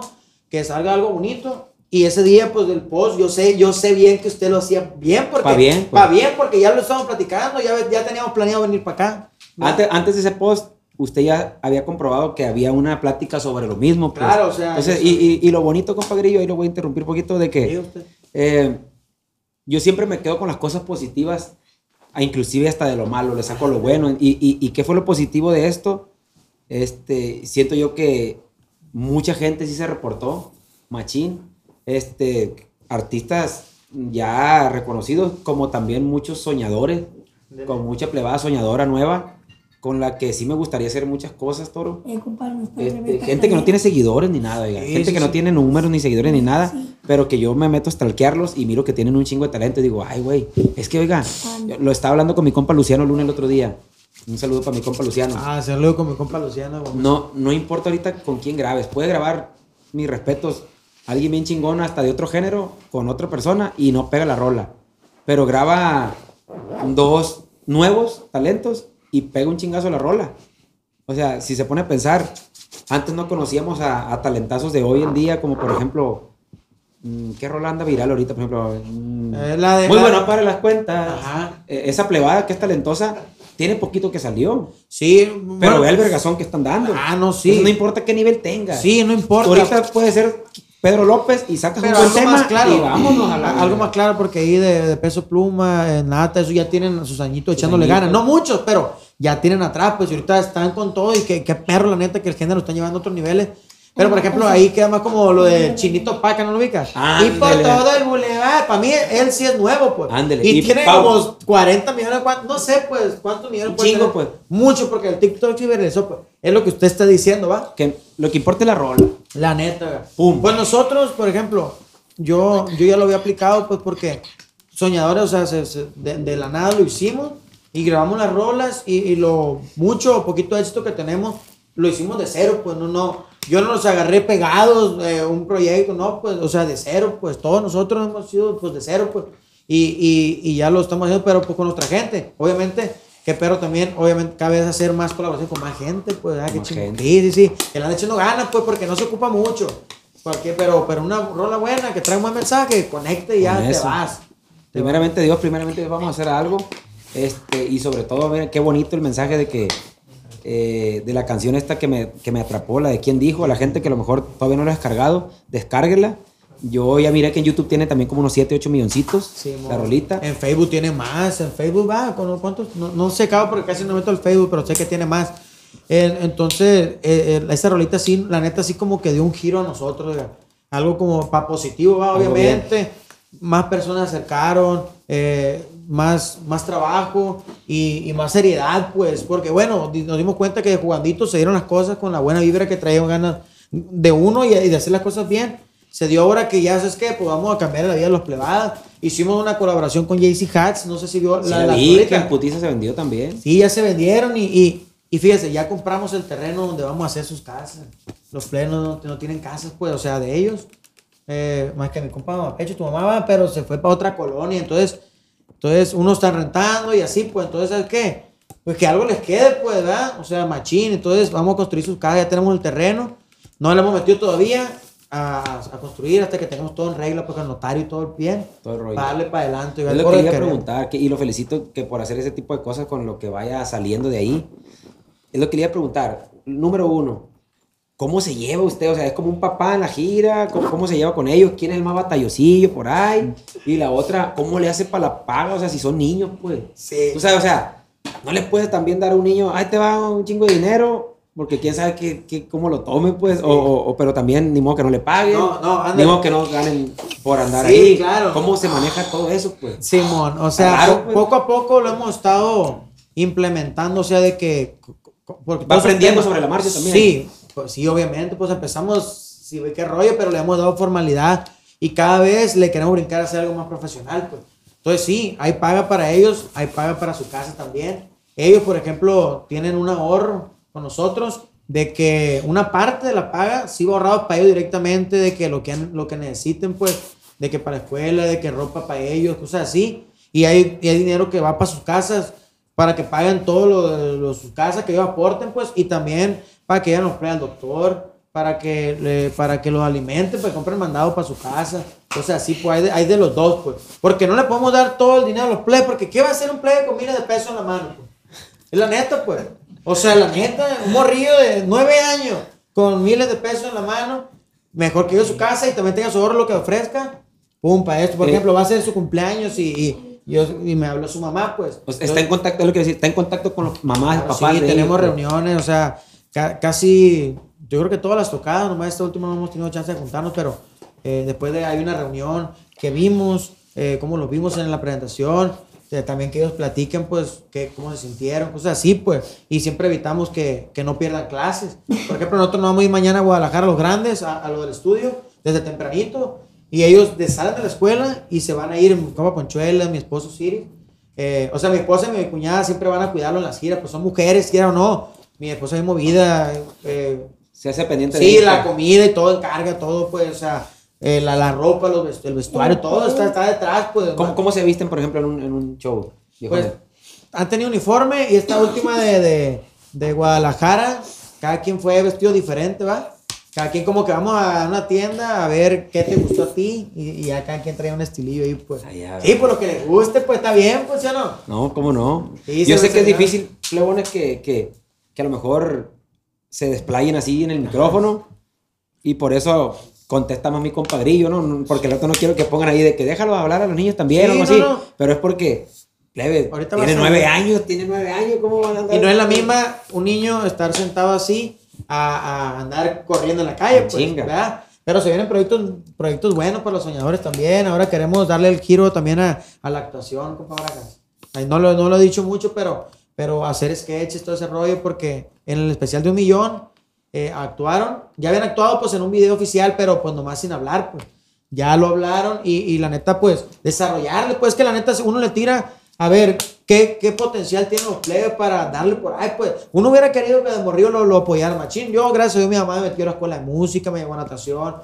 que salga algo bonito. Y ese día, pues del post, yo sé, yo sé bien que usted lo hacía bien, porque. Pa' bien, pues. Pa' bien, porque ya lo estábamos platicando, ya, ya teníamos planeado venir para acá. ¿no? Antes, antes de ese post, usted ya había comprobado que había una plática sobre lo mismo. Pues. Claro, o sea, Entonces, eso- y, y, y lo bonito, compadrillo, ahí lo voy a interrumpir un poquito, de que usted. eh, yo siempre me quedo con las cosas positivas, a inclusive hasta de lo malo, le saco lo bueno. ¿Y, y, y qué fue lo positivo de esto? Este, siento yo que mucha gente sí se reportó, machín, este, artistas ya reconocidos, como también muchos soñadores, con mucha plebada soñadora nueva, con la que sí me gustaría hacer muchas cosas, Toro. Eh, compadre, Este, gente que no tiene seguidores ni nada, oiga. Sí, gente sí, que no tiene números ni seguidores ni nada, pero que yo me meto a stalkearlos y miro que tienen un chingo de talento y digo, ay, güey, es que, oiga, yo lo estaba hablando con mi compa Luciano Luna el otro día. Un saludo para mi compa Luciano. Ah, saludo con mi compa Luciano. No, no importa ahorita con quién grabes, puede grabar, mis respetos, alguien bien chingón hasta de otro género, con otra persona y no pega la rola. Pero graba dos nuevos talentos y pega un chingazo la rola. O sea, si se pone a pensar, antes no conocíamos a, a talentazos de hoy en día, como por ejemplo, mm, ¿qué rola anda viral ahorita? Por ejemplo, mm, Eh, la de- muy la- bueno para las cuentas. Ajá. Eh, esa plebada que es talentosa, tiene poquito que salió. Sí, Pero bueno, ve el vergazón que están dando. Ah, no, sí. Entonces, no importa qué nivel tenga. Sí, no importa. Ahorita puede ser Pedro López y sacas Pero un buen algo tema más claro. y vámonos a la... Algo más claro porque ahí de, de peso pluma, en nata, eso ya tienen sus añitos echándole ganas. No muchos, pero ya tienen atrás, pues ahorita están con todo y que, que perro, la neta, que el género están llevando a otros niveles. Pero por ejemplo, ahí queda más como lo de Chinito Paca, ¿no lo ubicas? y por todo el bulevar. Para mí, él sí es nuevo, pues. Ándele. Y, Y tiene Pau. como 40 millones, no sé, pues, cuántos millones puede chingo, tener? pues. Mucho, porque el TikTok viralizó, pues. Es lo que usted está diciendo, ¿va? Que lo que importa es la rola. La neta. Pum. Pues nosotros, por ejemplo, yo, yo ya lo había aplicado, pues porque soñadores, o sea, se- se- de, de la nada lo hicimos y grabamos las rolas y, y lo mucho o poquito éxito que tenemos lo hicimos de cero, pues no, no, yo no los agarré pegados, eh, un proyecto, no, pues, o sea, de cero, pues, todos nosotros hemos sido, pues, de cero, pues, y, y, y ya lo estamos haciendo, pero pues con nuestra gente, obviamente, que pero también, obviamente, cada vez hacer más colaboración con más gente, pues, ah, qué chingón. Sí, sí, sí, que la han hecho no gana, pues, porque no se ocupa mucho, porque, pero, pero una rola buena, que trae un buen mensaje, conecte y ya Con te eso. vas. Primeramente Dios, primeramente Dios, vamos a hacer algo. Este, y sobre todo, miren, qué bonito el mensaje de que eh, de la canción esta que me, que me atrapó, la de quién dijo, a la gente que a lo mejor todavía no la ha descargado, descárguela. Yo ya miré que en YouTube tiene también como unos 7, 8 milloncitos Sí, la rolita. En Facebook tiene más. En Facebook va, ¿con ¿cuántos? No, no sé, cabrón, porque casi no meto el Facebook, pero sé que tiene más. En- entonces, eh, eh, esa rolita sí, la neta, sí como que dio un giro a nosotros. Algo como para positivo, va, obviamente. Más personas se acercaron, eh, más, más trabajo y, y más seriedad, pues. Porque, bueno, nos dimos cuenta que de jugandito se dieron las cosas con la buena vibra que traían ganas de uno y, y de hacer las cosas bien. Se dio ahora que ya sabes que pues vamos a cambiar la vida de los plebadas. Hicimos una colaboración con JC Hats, no sé si vio Sí, la, la vi, que en putiza se vendió también. Sí, ya se vendieron y, y, y fíjese, ya compramos el terreno donde vamos a hacer sus casas. Los plenos no, no tienen casas, pues, o sea, de ellos. Eh, más que mi compa Mamapecho, tu mamá va, pero se fue para otra colonia. Entonces, entonces uno está rentando y así, pues, entonces, ¿sabes qué? Pues que algo les quede, pues, ¿verdad? O sea, machín. Entonces, vamos a construir sus casas, ya tenemos el terreno. No le hemos metido todavía a, a construir hasta que tengamos todo en regla, porque el notario y todo bien. Todo el rollo. Para darle para adelante. y Es lo que el quería preguntar, que- y lo felicito que por hacer ese tipo de cosas con lo que vaya saliendo de ahí. Es lo que quería preguntar. Número uno, ¿cómo se lleva usted? O sea, es como un papá en la gira, ¿cómo, cómo se lleva con ellos? ¿Quién es el más batallosillo por ahí? Y la otra, ¿cómo le hace para la paga? O sea, si son niños, pues. Sí. Tú sabes, o sea, no le puedes también dar a un niño, ahí te va un chingo de dinero, porque quién sabe qué, qué- cómo lo tome, pues. O, o- o- pero también ni modo que no le paguen. No, no. Ni modo que no ganen por andar Sí, ahí. claro. ¿Cómo se maneja todo eso, pues? Simón, o sea, Claro, pues. poco a poco lo hemos estado implementando, o sea, de que... Porque Va aprendiendo sobre la marcha también. Sí, pues sí, obviamente, pues empezamos, sí, ve qué rollo, pero le hemos dado formalidad y cada vez le queremos brincar a hacer algo más profesional, pues. Entonces sí, hay paga para ellos, hay paga para su casa también. Ellos, por ejemplo, tienen un ahorro con nosotros de que una parte de la paga sí va ahorrado para ellos directamente, de que lo que, lo que necesiten, pues, de que para la escuela, de que ropa para ellos, cosas así. Y hay, hay dinero que va para sus casas, para que paguen todo lo lo- sus casas, que ellos aporten, pues, y también para que ellos nos prueben al doctor, para que, le- para que los alimenten, que compren mandado para su casa. O sea, sí, pues hay de, hay de los dos, pues. Porque no le podemos dar todo el dinero a los plebes, porque ¿qué va a hacer un plebe con miles de pesos en la mano? pues? Es la neta, pues. O sea, la neta, un morrillo de nueve años con miles de pesos en la mano, mejor que yo su casa y también tenga su ahorro lo que ofrezca. Pum, para esto. Por Sí. ejemplo, va a ser su cumpleaños y, y, yo, y me habló su mamá, pues. Sea, está en contacto, es lo que decir, está en contacto con los mamás, Claro, papás. sí, de tenemos ellos, pues. reuniones, o sea, ca- casi, yo creo que todas las tocadas, nomás esta última no hemos tenido chance de juntarnos, pero eh, después de hay una reunión que vimos, eh, cómo los vimos en la presentación, eh, también que ellos platiquen, pues, que, cómo se sintieron, cosas así, pues, y siempre evitamos que, que no pierdan clases. Por ejemplo, nosotros nos vamos a ir mañana a Guadalajara, los grandes, a, a lo del estudio, desde tempranito, y ellos de- salen de la escuela y se van a ir, mi compa Ponchuela, mi esposo Siri, eh, o sea, mi esposa y mi cuñada siempre van a cuidarlo en las giras, pues son mujeres, quiera o no. Mi esposa es movida, eh, Se hace pendiente de sí, la comida y todo encarga, todo, pues, o sea, eh, la, la ropa, los vest- el vestuario, todo está, está detrás, pues. ¿Cómo, cómo se visten, por ejemplo, en un, en un show? Pues han tenido uniforme y esta última de, de, de Guadalajara, cada quien fue vestido diferente, ¿va? Cada quien como que vamos a una tienda a ver qué te gustó a ti y, y ya cada quien trae un estilillo ahí, pues. Ya. Sí, por lo que le guste, pues está bien, pues, ¿sí o no? No, ¿cómo no? Sí, Yo sé que es difícil, plebones, que, que, que a lo mejor se desplayen así en el micrófono y por eso contesta más mi compadrillo, ¿no? Porque el otro no quiero que pongan ahí de que déjalo hablar a los niños también Sí, o algo no, así. no. Pero es porque, va tiene nueve años, tiene nueve años, ¿cómo van a andar? Y no es la misma un niño estar sentado así a, a andar corriendo en la calle, pues, Chinga. ¿verdad? Pero se vienen proyectos, proyectos buenos para los soñadores también. Ahora queremos darle el giro también a, a la actuación, compa Bragas. Ay, No lo, no lo he dicho mucho, pero, pero hacer sketches, todo ese rollo, porque en el especial de un millón eh, actuaron. Ya habían actuado pues en un video oficial, pero pues nomás sin hablar, pues. Ya lo hablaron y, y la neta, pues, desarrollarle, pues que la neta uno le tira, a ver, ¿Qué, qué potencial tienen los plebes para darle por ahí? Pues uno hubiera querido que de morrillo lo, lo apoyara machín. Yo, gracias a Dios, mi mamá me metió a la escuela de música, me llevó a natación.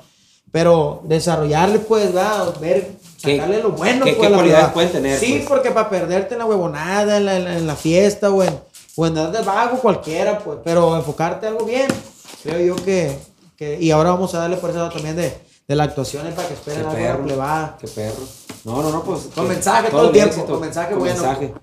Pero desarrollarle, pues, ¿verdad? ver, ¿Qué- sacarle lo bueno. qué- pues, qué cualidades pueden tener, Sí, pues? porque para perderte en la huevonada, en la, en la- en la fiesta o en, o en dar de vago cualquiera, pues. Pero enfocarte algo bien, creo yo que, que- Y ahora vamos a darle por eso también de, de la actuación para que esperen algo perro. plebada. Qué perro. No, no, no, pues. Con que- mensaje todo el tiempo, éxito, con mensaje con bueno. mensaje.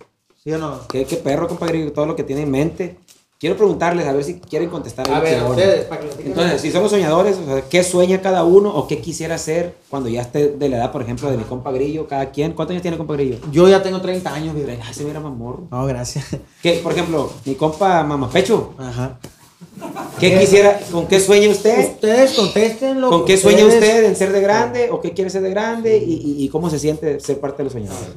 ¿Sí o no? Qué, qué perro, compadre, todo lo que tiene en mente. Quiero preguntarles, a ver si quieren contestar. A ver, ustedes, para que. Entonces, si somos soñadores, o sea, ¿qué sueña cada uno o qué quisiera hacer cuando ya esté de la edad, por ejemplo, de mi compa Grillo? Cada quien. ¿Cuántos años tiene compa Grillo? Yo ya tengo 30 años, viejo. Ay, se mira mamorro. No, gracias. ¿Qué, por ejemplo, mi compa Mamapecho? Ajá. ¿Qué quisiera, con qué sueña usted? Ustedes contesten lo ¿Con qué sueña ustedes- usted en ser de grande o qué quiere ser de grande y, y- y cómo se siente ser parte de los soñadores?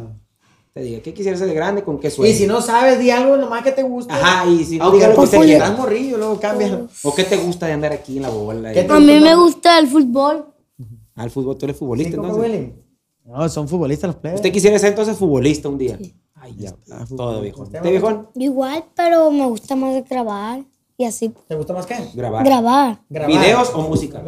Te diga, ¿qué quisiera ser de grande? ¿Con qué sueña? Y si no sabes, di algo nomás que te guste. Ajá, y si no diga lo que pues, usted quiera. morrillo, luego cambia. ¿O qué te gusta de andar aquí en la bola? ¿Qué A mí me gusta el fútbol. Al fútbol, tú eres futbolista ¿Sí, entonces. No, son futbolistas los plebes. ¿Usted quisiera ser entonces futbolista un día? Ay, ya. Todo viejón. ¿Usted, ¿Usted viejón? Igual, pero me gusta más grabar y así. ¿Te gusta más qué? Grabar. Grabar. Grabar. ¿Videos o música?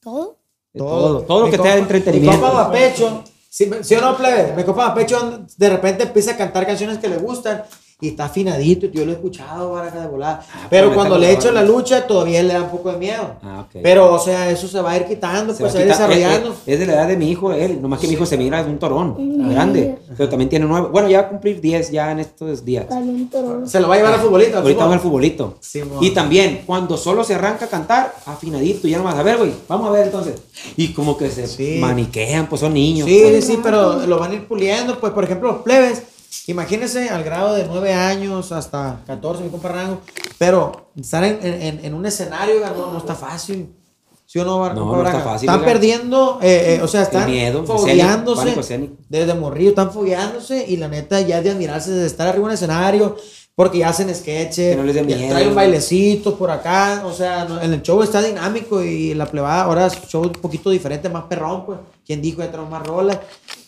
¿Todo? De todo. Todo lo que de compa- entretenimiento. Mi compa Mapecho, ¿sí, sí o no, plebe? Mi compa Mapecho de repente empieza a cantar canciones que le gustan y está afinadito. y Yo lo he escuchado, baraja de volada. pero pero cuando le echo la lucha, todavía le da un poco de miedo. Ah, ok. Pero, o sea, eso se va a ir quitando, Se pues va se va a ir quitar- desarrollando. Es, es de la edad de mi hijo, él. Nomás que mi hijo se mira de un torón grande. Pero también tiene nueve. Bueno, ya va a cumplir 10 ya en estos días. Se lo va a llevar al futbolista. Ahorita va el futbolito. Simón. Y también, cuando solo se arranca a cantar, afinadito, ya nomás, a ver, güey, vamos a ver entonces. Y como que se Sí. maniquean, pues son niños. Sí, pues. sí, sí, pero lo van a ir puliendo. Pues, por ejemplo, los plebes, imagínense al grado de 9 años hasta 14, mi compa Rango. Pero estar en, en- en un escenario no, no está fácil. ¿Sí o no, Bar- No, no está fácil, Están oiga. perdiendo, eh, eh, o sea, están miedo, fogueándose. Desde morrillo están fogueándose y la neta ya es de admirarse de estar arriba en un escenario. Porque ya hacen sketches, no traen un bailecito por acá, o sea, no- en el show está dinámico y la plebada ahora es show un poquito diferente, más perrón, pues. Quien dijo ya traemos más rolas.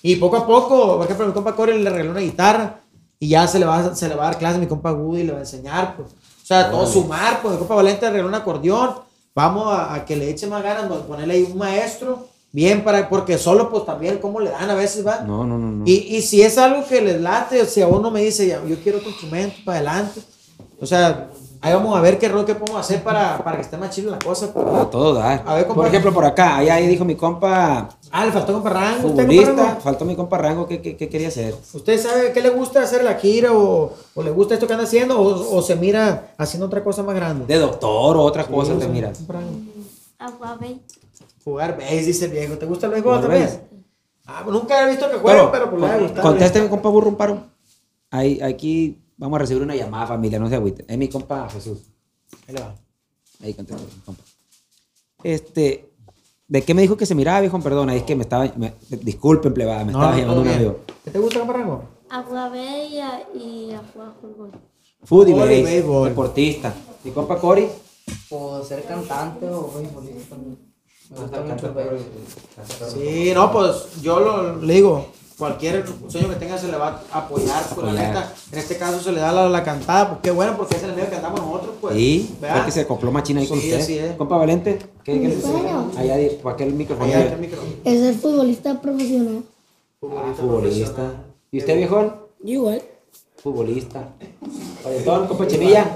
Y poco a poco, por ejemplo, mi compa Corey le regaló una guitarra y ya se le va, a- se le va a dar clase a mi compa Woody y le va a enseñar, pues. O sea, todo sumar, pues mi compa Valente le regaló un acordeón. Vamos a, a que le eche más ganas, vamos a ponerle ahí un maestro, bien para, porque solo pues también cómo le dan a veces, va. No, no, no. no. Y, y si es algo que les late, o sea, uno me dice, ya, yo quiero otro instrumento para adelante. O sea, ahí vamos a ver qué rol que podemos hacer para, para que esté más chido la cosa. pues. A todo dar. A ver, compa. por ejemplo, por acá, allá ahí dijo mi compa Ah, le faltó con Rango. ¿Usted, compa futbolista, Rango? faltó mi compa Rango, ¿qué, qué, qué quería hacer? ¿Usted sabe qué le gusta hacer la gira o, o le gusta esto que anda haciendo o, o se mira haciendo otra cosa más grande? De doctor o otra cosa, te miras. Compa Rango. Agua, ve. Jugar base, dice el viejo. ¿Te gusta el béisbol Jugar también? base. Ah, nunca he visto que jueguen, pero pues le ha gustado. Contésteme, compa Burro, un paro. Ahí, aquí vamos a recibir una llamada, familia, no se agüite. Es mi compa Jesús. Ahí le va. Ahí contéstame, compa. Este, ¿de qué me dijo que se miraba, viejo? Perdona, es que me estaba, me- disculpen, plebada, me No, estaba no, llamando un amigo. ¿Qué te gusta, compa Rango? Agua bella y a jugar fútbol. Y Fútbol y base, béisbol. deportista. Mi compa Cory. Por ser cantante o beisbolista también. Me gusta mucho el béisbol. Sí, no, pues yo lo, le digo, cualquier sueño que tenga se le va a apoyar, pues la neta, en este caso se le da la, la cantada, pues qué bueno, porque es el medio que andamos nosotros, pues. Sí, ¿verdad? que se acopló machina ahí con Sí, usted. así es. Compa Valente, ¿qué, qué sueño. Allá, para aquel micrófono. Allá el micro. Es ser futbolista profesional. Ah, futbolista. ¿Y usted, viejón? Igual. Futbolista. Valentón, compa Chemilla.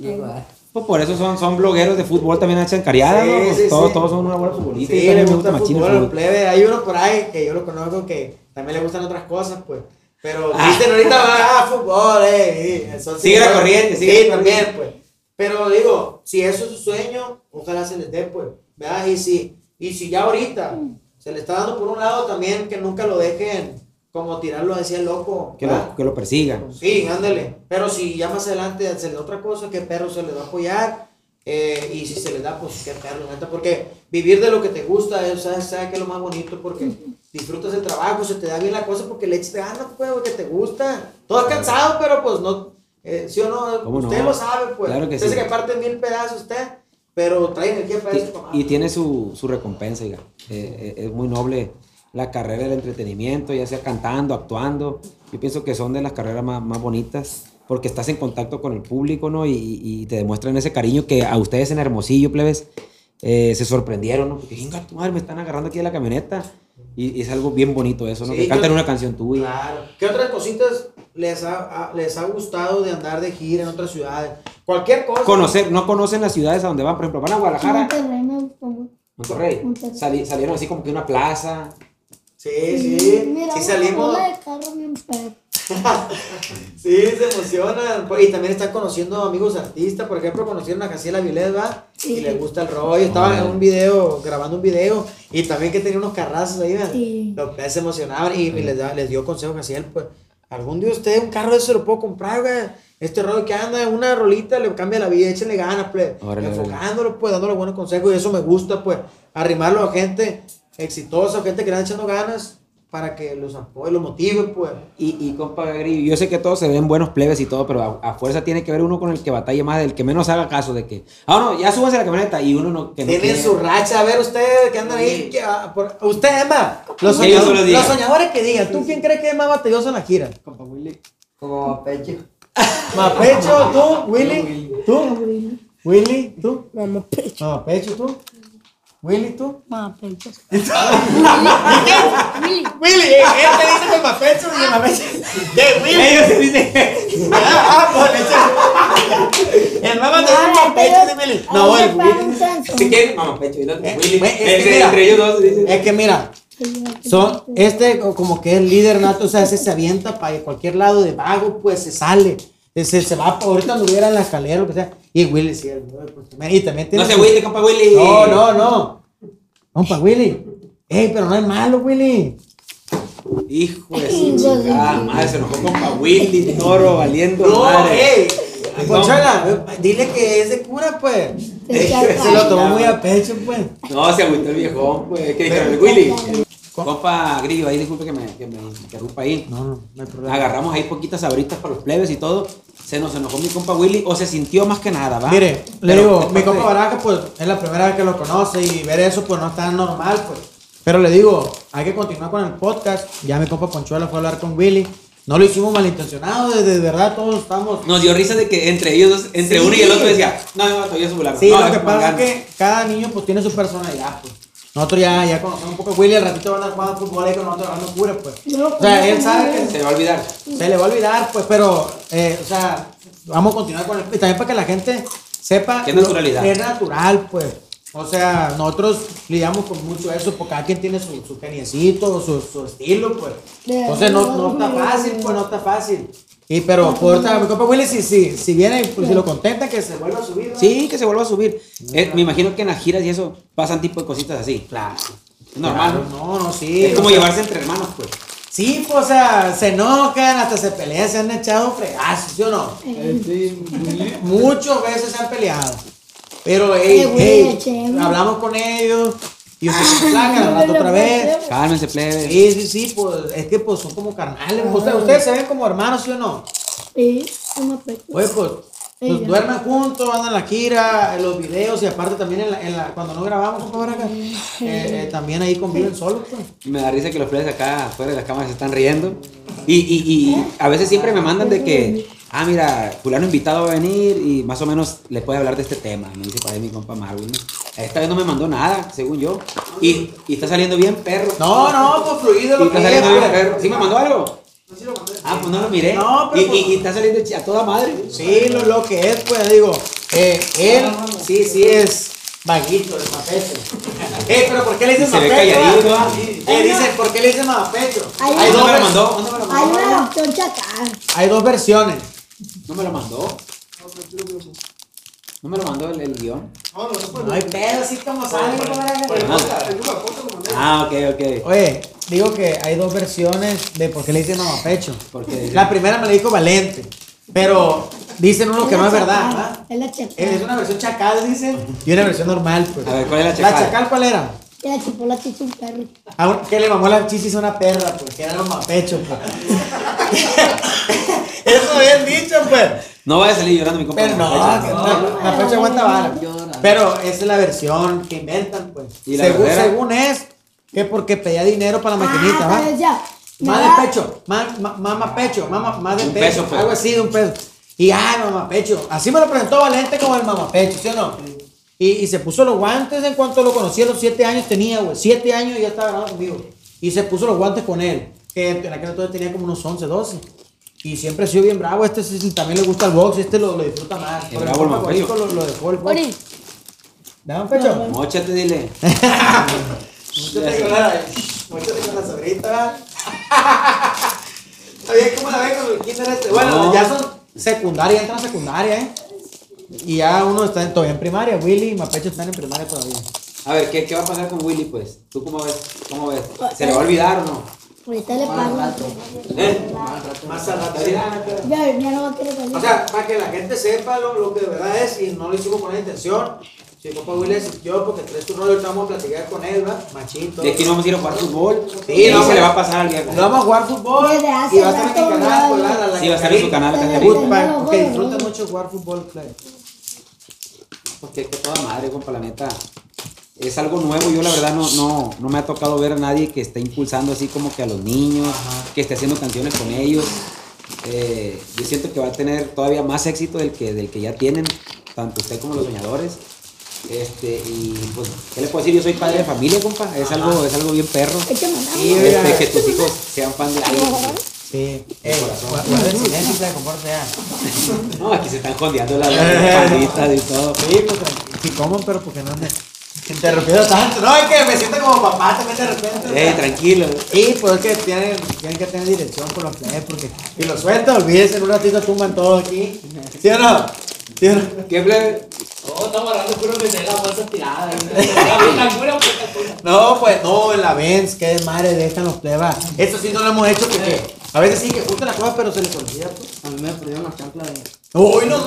Igual. Pues por eso son, son blogueros de fútbol también hacen cariada, Sí, ¿no? Sí, todos, sí. todos son una buena futbolista. Sí, me gusta fútbol, fútbol. plebe. Hay uno por ahí que yo lo conozco que también le gustan otras cosas, pues. Pero Ah. dicen ahorita va a fútbol, eh. son- Sigue la sí, corriente, sí, sigue la también, pues. Pero digo, si eso es su sueño, ojalá se les dé, pues. ¿Verdad? Y si, y si ya ahorita se le está dando por un lado también que nunca lo dejen como tirarlo decía el loco. Que lo, que lo persiga. Sí, ándale. Pero si ya más adelante se le da otra cosa, ¿qué perro se le va a apoyar? Eh, y si se le da, pues qué perro, neta. Porque vivir de lo que te gusta, es, ¿sabes, ¿sabes qué es lo más bonito? Porque disfrutas el trabajo, se te da bien la cosa porque le echas ganas, pues, porque te gusta. Todo cansado, pero pues no. eh, ¿Sí o no? ¿Cómo usted no? lo sabe, pues. Claro que usted sí. se que parte mil pedazos usted, pero trae energía para eso. Y tiene su, su recompensa, oiga. Eh, eh, es muy noble la carrera del entretenimiento, ya sea cantando, actuando. Yo pienso que son de las carreras más, más bonitas porque estás en contacto con el público, ¿no? Y, y te demuestran ese cariño que a ustedes en Hermosillo, plebes, eh, se sorprendieron, ¿no? Porque, venga, tu madre, me están agarrando aquí de la camioneta. Y, y es algo bien bonito eso, ¿no? Sí, que cantan yo- una canción tuya. Claro. ¿Qué otras cositas les ha, a- les ha gustado de andar de gira en otras ciudades? Cualquier cosa. Conocer, no conocen las ciudades a donde van, por ejemplo, van a Guadalajara, Monterrey. Monterrey, Monterrey. sali- salieron así como que una plaza. Sí, sí. Mira, sí salimos. de carro bien. Sí, se emocionan. Y también están conociendo amigos artistas. Por ejemplo, conocieron a Jaciela Vilés, ¿va? Y Sí. les gusta el rollo. Estaban en un video, grabando un video. Y también que tenía unos carrazos ahí, ¿va? Sí. Los que se emocionaban y, y les, da- les dio consejo Jaciel, pues. Algún día usted un carro de eso lo puedo comprar, güey. Este rollo que anda, una rolita le cambia la vida, échenle ganas, pues. Órale. Enfocándolo, pues, dándole buenos consejos. Y eso me gusta, pues. Arrimarlo a gente exitosa, gente que le echando ganas para que los apoye, los motive, pues. Y, y compa yo sé que todos se ven buenos plebes y todo, pero a, a fuerza tiene que haber uno con el que batalle más, del que menos haga caso de que, ah, no, ya súbanse a la camioneta y uno no, que no Tienen quiere. su racha. A ver, ustedes que andan ahí. que, ah, por- usted, Emma. Los, soñadores, los soñadores que digan. ¿Tú quién crees que es más batalloso en la gira? Como pecho. Mapecho, tú, Willy, tú, Willy, tú, Mamá pecho. Mapecho, tú, Willy, tú. Mamá pecho. Willy, eh, él te dice que Mapecho y el Mapecho. ¿Qué, Willy? Ellos se dicen, Ah, por eso. El mamá te dice Mapecho de Willy. No, el Willy. si quieren, mamá pecho, y el otro, Eh, Willy. güey, es que Entre- mira, entre ellos dos dicen. Es que mira, son, este como que es líder nato, o sea, ese se avienta para cualquier lado de vago, pues se sale. Se, se va, ahorita anduviera en la escalera, lo que sea. Y Willy, sí, el- pues, y también tiene No se Willy, compa Willy. No, no, no. Compa Willy. Ey, pero no es malo, Willy. Hijo de su chingada madre, se enojó compa Willy, toro, valiendo No, madre. ey. Conchuela, dile que es de cura, pues. Se Se lo tomó muy a pecho, pues. No, se agüitó el viejón, pues. ¿Qué dijeron? El Willy. Compa Grillo, ahí disculpe que me, que me interrumpa ahí. No, no, no hay problema. Agarramos ahí poquitas abritas para los plebes y todo. Se nos enojó mi compa Willy o se sintió más que nada, ¿va? Mire, le digo, mi compa de- Baraca, pues es la primera vez que lo conoce y ver eso, pues no está normal, pues. Pero le digo, hay que continuar con el podcast. Ya mi compa Ponchuela fue a hablar con Willy. No lo hicimos malintencionado, de, de verdad todos estamos. Nos dio risa de que entre ellos entre Sí. uno y el otro decía, no, no, todavía su volar. Sí, no, lo que es pasa es mangano". que cada niño pues tiene su personalidad, pues. Nosotros ya, ya conocemos un poco a Willy, al ratito van a andar jugando fútbol ahí con nosotros hablando pura, pues. O sea, él sabe que Se va a olvidar. se le va a olvidar, pues, pero, eh, o sea, vamos a continuar con el. Y también para que la gente sepa. Qué lo- naturalidad. que es natural, pues. O sea, nosotros lidiamos con mucho eso, porque cada quien tiene su, su geniecito, su, su estilo, pues. Entonces no, no está fácil, pues, no está fácil. Y pero, por ahorita, mi compa Willy, si, si, si viene, pues, si lo contenta, que se vuelva a subir. ¿no? Sí, que se vuelva a subir. Eh, me imagino que en las giras y eso pasan tipo de cositas así. Claro. Es normal. Claro, ¿no? no, no, sí. es como o sea, llevarse entre hermanos, pues. Sí, pues, o sea, se enojan, hasta se pelean, se han echado fregazos, ¿sí o no? Muchas veces se han peleado. Pero, hey, hey, hablamos con ellos y ustedes se placan, al rato otra vez. Cálmense, plebes. Sí, sí, sí, pues es que pues son como carnales. Ustedes, ustedes se ven como hermanos, ¿sí o no? Sí, mamá pecho. Oye, pues, pues duermen juntos, andan en la gira, en los videos y aparte también en la, en la- cuando no grabamos, compa Baraca, eh, eh, también ahí conviven solos, pues. Me da risa que los plebes acá afuera de las cámaras se están riendo. Y, y, y a veces siempre me mandan de que, ah, mira, fulano invitado va a venir y más o menos le puede hablar de este tema. Me dice para ahí mi compa Marvin. ¿no? Esta vez no me mandó nada, según yo. Y, y está saliendo bien, perro. No, no, pues fluido Y lo está que es, saliendo bien, pues. perro. ¿Sí me mandó algo? Ah, pues no lo miré. No, pero y, pues- y- y está saliendo a toda madre. Sí, lo, lo que es, pues digo, eh, él sí, sí es vaguito, el mapecho. Eh, pero ¿por qué le dicen Se ve mapecho? calladito, ah? ¿ah? Eh, dicen, ¿por qué le dicen mapecho? Ay, Hay ¿Dónde dos, me lo mandó? ¿Dónde me lo Hay mandó? una opción chacal. hay dos versiones. No me lo mandó. No me lo mandó el, el guion. No hay pedo, así como sale. Ah, ok, ok. Oye, digo que hay dos versiones de por qué le dicen mamapecho. Porque La primera me la dijo Valente, pero dicen uno que no es verdad, ¿verdad? Es la Es chacal. una versión chacal, dicen, y una versión normal, pues. A ver, ¿cuál es la ¿La chacal? chacal cuál era? Que la chupó la chicha un perro. A un- que le mamó la chichis a una perra, pues, que era los mapechos, pues. Eso habían dicho, pues. No vaya a salir llorando mi compa. Pero no, no, Mapecho aguanta vara. Pero esa es la versión que inventan, pues. ¿Y la según, es, que porque pedía dinero para la maquinita, Ah, ¿va? Más de pecho, más, más, pecho, más, más- más de Un pecho, peso, pues. algo así de un peso. Y ay, mamá pecho. Así me lo presentó Valente como el mamá pecho, ¿sí o no? Y, y se puso los guantes en cuanto lo conocí a los siete años tenía, güey. Siete años y ya estaba grabando conmigo. Y se puso los guantes con él. Que en aquel entonces tenía como unos 11, 12. Y siempre ha sido bien bravo. Este sí- también le gusta el box. Este lo, lo disfruta más. Por bravo el lo, lo dejó el box. Ori, ¿Dame un pecho? Móchate, dile. Móchate con la, móchate con la sobrita. Oye, ¿cómo la ven con el kinder este? Bueno, No. ya son secundaria, entran a secundaria, ¿eh? Y ya uno está en- todavía en primaria. Willy y Mapecho están en primaria todavía. A ver, ¿qué, ¿qué va a pasar con Willy, pues? ¿Tú cómo ves? ¿Cómo ves? ¿Se le va a olvidar o no? Ahorita le pago. ¿Eh? Más al rato. Ya, Ya, ya no va a querer salir. O sea, para que la gente sepa lo, lo que de verdad es y no lo hicimos con la intención. Si compa Willy asistió porque traes tu rollo, vamos a platicar con él, ¿va? Machito. De aquí no vamos a ir a jugar fútbol. Sí, y no, no se no. le va a pasar al viejo. Nos vamos a jugar fútbol y va a estar en mi rato, canal, la- la- Sí, va a estar en su canal, Desde Caterina. hace Para rato, que ya. disfruten mucho jugar fútbol, play. Porque que toda madre, compa, la neta. Es algo nuevo, yo la verdad no, no, no me ha tocado ver a nadie que esté impulsando así como que a los niños, que esté haciendo canciones con ellos. Eh, yo siento que va a tener todavía más éxito del que, del que ya tienen, tanto usted como los soñadores. Este, y pues, ¿qué le puedo decir? Yo soy padre de familia, compa. Es algo, es algo bien perro. Sí, Este, que tus hijos sean fan de alguien. Sí. Eh, silencio, ya. No, aquí se están jondeando las panditas y todo. Sí, pues sí comen, pero porque no me interrumpiendo tanto. No, es que me siento como papá también de repente. Eh, tranquilo. Sí, pues es que tienen, tienen que tener dirección con los play, porque si lo sueltan, olvídense, en un ratito tumban todo aquí. ¿Sí o no? ¿Sí o no? ¿Qué plebe? No, estamos agarrando puro que se la bolsa tirada. No, pues no, en la Benz, que de madre dejan los plebas. Eso sí no lo hemos hecho porque a veces sí que juntan las cosas, pero se les olvida. Pues. A mí me perdieron las chanclas de. Uy, no.